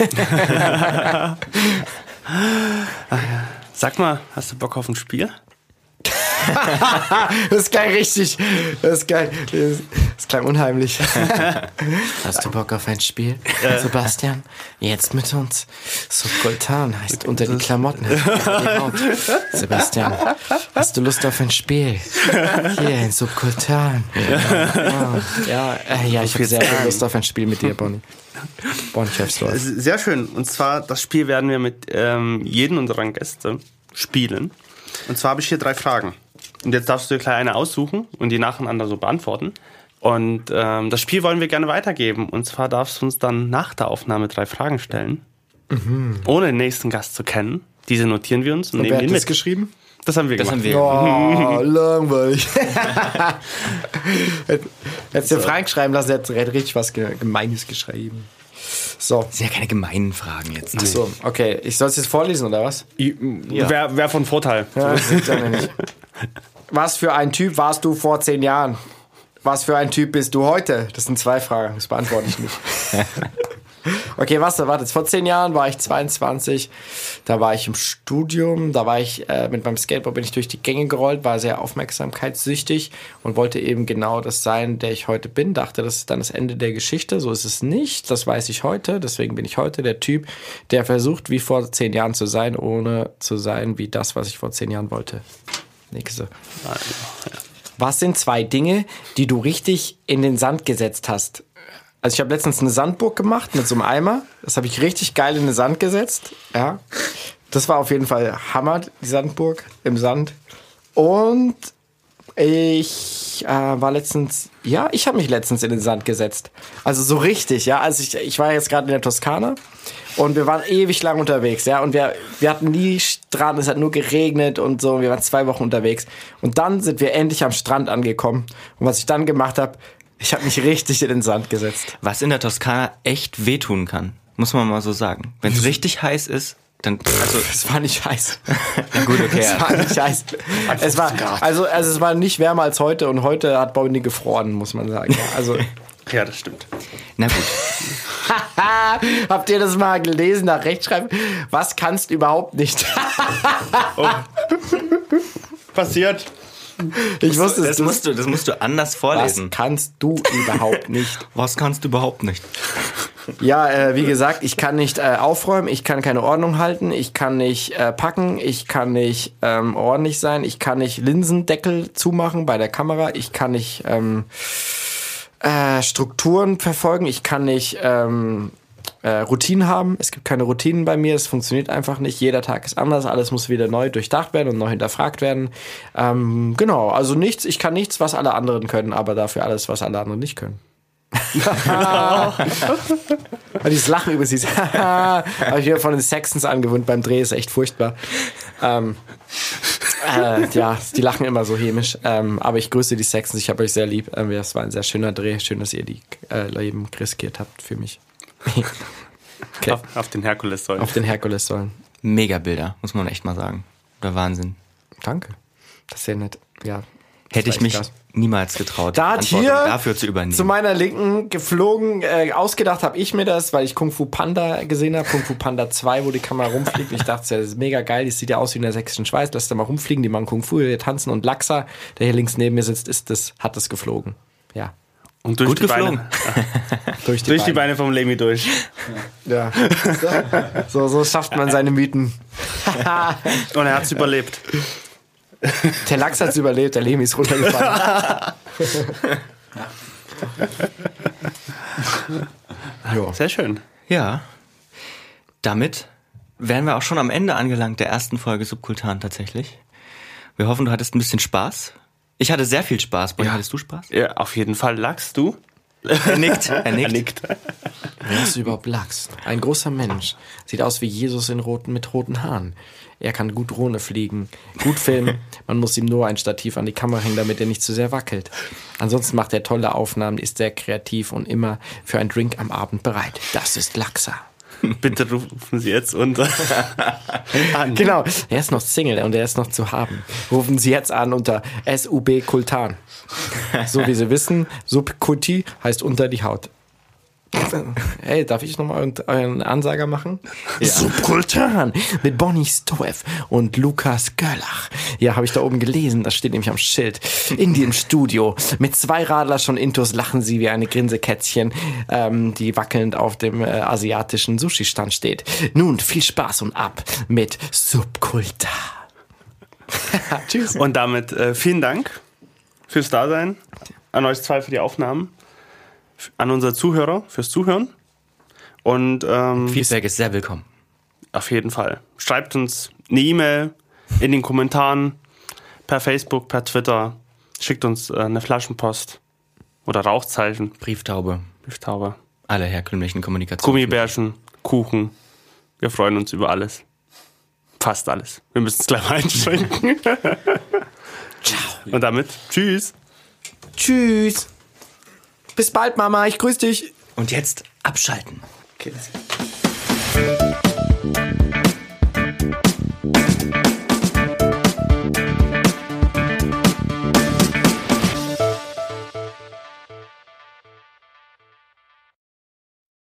(laughs) Sag mal, hast du Bock auf ein Spiel? Das ist geil, richtig. Das ist geil. Das, das klang unheimlich. Hast du Bock auf ein Spiel, Sebastian? Jetzt mit uns. Subkultan heißt unter die Klamotten. Die. Sebastian, hast du Lust auf ein Spiel? Hier in Subkultan. Oh, ja, äh, ja, ich habe sehr viel Lust auf ein Spiel mit dir, Bonnie. Bonnie Chefsdorf. Sehr schön. Und zwar, das Spiel werden wir mit ähm, jedem unserer Gäste spielen. Und zwar habe ich hier drei Fragen. Und jetzt darfst du dir gleich eine aussuchen und die nacheinander so beantworten. Und ähm, das Spiel wollen wir gerne weitergeben. Und zwar darfst du uns dann nach der Aufnahme drei Fragen stellen, Mhm. ohne den nächsten Gast zu kennen. Diese notieren wir uns und, Und nehmen wer hat ihn das mit. geschrieben? Das haben wir Das gemacht. haben wir. Oh, langweilig. (laughs) Hättest du Frank schreiben lassen, hat richtig was Ge- Gemeines geschrieben. So. Das sind ja keine gemeinen Fragen jetzt. Ach so, okay. Ich soll es jetzt vorlesen, oder was? Ja. Wäre wär von Vorteil. Ja, das ja nicht. (laughs) Was für ein Typ warst du vor zehn Jahren? Was für ein Typ bist du heute? Das sind zwei Fragen, das beantworte ich nicht. (laughs) Okay, was? Warte, vor zehn Jahren war ich 22. Da war ich im Studium. Da war ich äh, mit meinem Skateboard bin ich durch die Gänge gerollt, war sehr aufmerksamkeitssüchtig und wollte eben genau das sein, der ich heute bin. Dachte, das ist dann das Ende der Geschichte. So ist es nicht. Das weiß ich heute. Deswegen bin ich heute der Typ, der versucht, wie vor zehn Jahren zu sein, ohne zu sein wie das, was ich vor zehn Jahren wollte. Nächste. Was sind zwei Dinge, die du richtig in den Sand gesetzt hast? Also ich habe letztens eine Sandburg gemacht mit so einem Eimer. Das habe ich richtig geil in den Sand gesetzt. Ja. Das war auf jeden Fall Hammer, die Sandburg im Sand. Und ich äh, war letztens, ja, ich habe mich letztens in den Sand gesetzt. Also so richtig, ja. Also ich, ich war jetzt gerade in der Toskana und wir waren ewig lang unterwegs, ja. Und wir, wir hatten nie Strand, es hat nur geregnet und so. Wir waren zwei Wochen unterwegs. Und dann sind wir endlich am Strand angekommen. Und was ich dann gemacht habe, ich habe mich richtig in den Sand gesetzt. Was in der Toskana echt wehtun kann, muss man mal so sagen. Wenn es richtig heiß ist, dann also (laughs) Es war nicht heiß. (laughs) ja gut, okay. Es war nicht heiß. Es war, also, also es war nicht wärmer als heute und heute hat Bonnie gefroren, muss man sagen. Ja, also, (laughs) Ja, das stimmt. Na gut. (laughs) habt ihr das mal gelesen nach Rechtschreiben? Was kannst du überhaupt nicht? (laughs) Passiert. Ich wusste es. Das musst du, das musst du anders Was vorlesen. kannst du überhaupt (laughs) nicht? Was kannst du überhaupt nicht? Ja, äh, wie gesagt, ich kann nicht äh, aufräumen, ich kann keine Ordnung halten, ich kann nicht äh, packen, ich kann nicht ähm, ordentlich sein, ich kann nicht Linsendeckel zumachen bei der Kamera, ich kann nicht ähm, äh, Strukturen verfolgen, ich kann nicht ähm, äh, Routinen haben. Es gibt keine Routinen bei mir, es funktioniert einfach nicht. Jeder Tag ist anders, alles muss wieder neu durchdacht werden und neu hinterfragt werden. Ähm, genau, also nichts, ich kann nichts, was alle anderen können, aber dafür alles, was alle anderen nicht können. (laughs) Dieses Lachen über sie (laughs) habe ich mir von den Sextons angewöhnt beim Dreh, ist echt furchtbar. Ähm, äh, ja, die lachen immer so hämisch. Ähm, aber ich grüße die Sextons, ich habe euch sehr lieb. Ähm, es war ein sehr schöner Dreh. Schön, dass ihr die äh, Leben riskiert habt für mich. (laughs) Okay. Auf, auf, den Herkules-Säulen. Auf den Herkules-Säulen. Mega Bilder, muss man echt mal sagen. Oder Wahnsinn. Danke. Das ist sehr nett. Ja. Hätte ich mich krass. Niemals getraut, da hier dafür zu übernehmen. Zu meiner Linken geflogen, äh, ausgedacht habe ich mir das, weil ich Kung Fu Panda gesehen habe. Kung Fu Panda 2, wo die Kamera rumfliegt. Ich dachte, das ist mega geil. Das sieht ja aus wie in der sächsischen Schweiz. Lass da mal rumfliegen. Die machen Kung Fu, die tanzen. Und Laxa, der hier links neben mir sitzt, ist das, hat das geflogen. Ja. Und durch Gut die geflogen. Beine. (laughs) durch die, durch Beine. die Beine vom Lemmy durch. Ja. So, so schafft man seine Mythen. Und er hat es überlebt. (laughs) (laughs) Der Lachs hat es überlebt, der Lemi ist runtergefallen. (laughs) jo. Sehr schön. Ja. Damit wären wir auch schon am Ende angelangt der ersten Folge Subkultan tatsächlich. Wir hoffen, du hattest ein bisschen Spaß. Ich hatte sehr viel Spaß. Bonnie, ja. hattest du Spaß? Ja, auf jeden Fall. Lachst du? Er nickt. Er (laughs) nickt. Er nickt. Wer ist überhaupt Lachs? Ein großer Mensch. Sieht aus wie Jesus in roten, mit roten Haaren. Er kann gut Drohne fliegen, gut filmen. (laughs) Man muss ihm nur ein Stativ an die Kamera hängen, damit er nicht zu sehr wackelt. Ansonsten macht er tolle Aufnahmen, ist sehr kreativ und immer für einen Drink am Abend bereit. Das ist Laxa. (laughs) Bitte rufen Sie jetzt unter (laughs) an. Genau, er ist noch Single und er ist noch zu haben. Rufen Sie jetzt an unter SUB Kultan. So wie Sie wissen, Subkulti heißt unter die Haut. (laughs) Hey, darf ich nochmal einen Ansager machen? (laughs) Ja. Subkultan mit Bonnie Stoev und Lukas Görlach. Ja, habe ich da oben gelesen, das steht nämlich am Schild. In dem Studio mit zwei Radler schon intus lachen sie wie eine Grinsekätzchen, ähm, die wackelnd auf dem äh, asiatischen Sushi-Stand steht. Nun, viel Spaß und ab mit Subkultan. (laughs) Tschüss. Und damit äh, vielen Dank fürs Dasein, an euch zwei für die Aufnahmen an unsere Zuhörer fürs Zuhören. Und ähm, Feedback ist sehr willkommen. Auf jeden Fall. Schreibt uns eine E-Mail in den Kommentaren, per Facebook, per Twitter. Schickt uns äh, eine Flaschenpost oder Rauchzeichen. Brieftaube. Brieftaube. Alle herkömmlichen Kommunikationen. Gummibärchen, Kuchen. Wir freuen uns über alles. Fast alles. Wir müssen es gleich mal einschränken. (laughs) Ciao. Und damit, tschüss. Tschüss. Bis bald, Mama. Ich grüße dich. Und jetzt abschalten. Okay.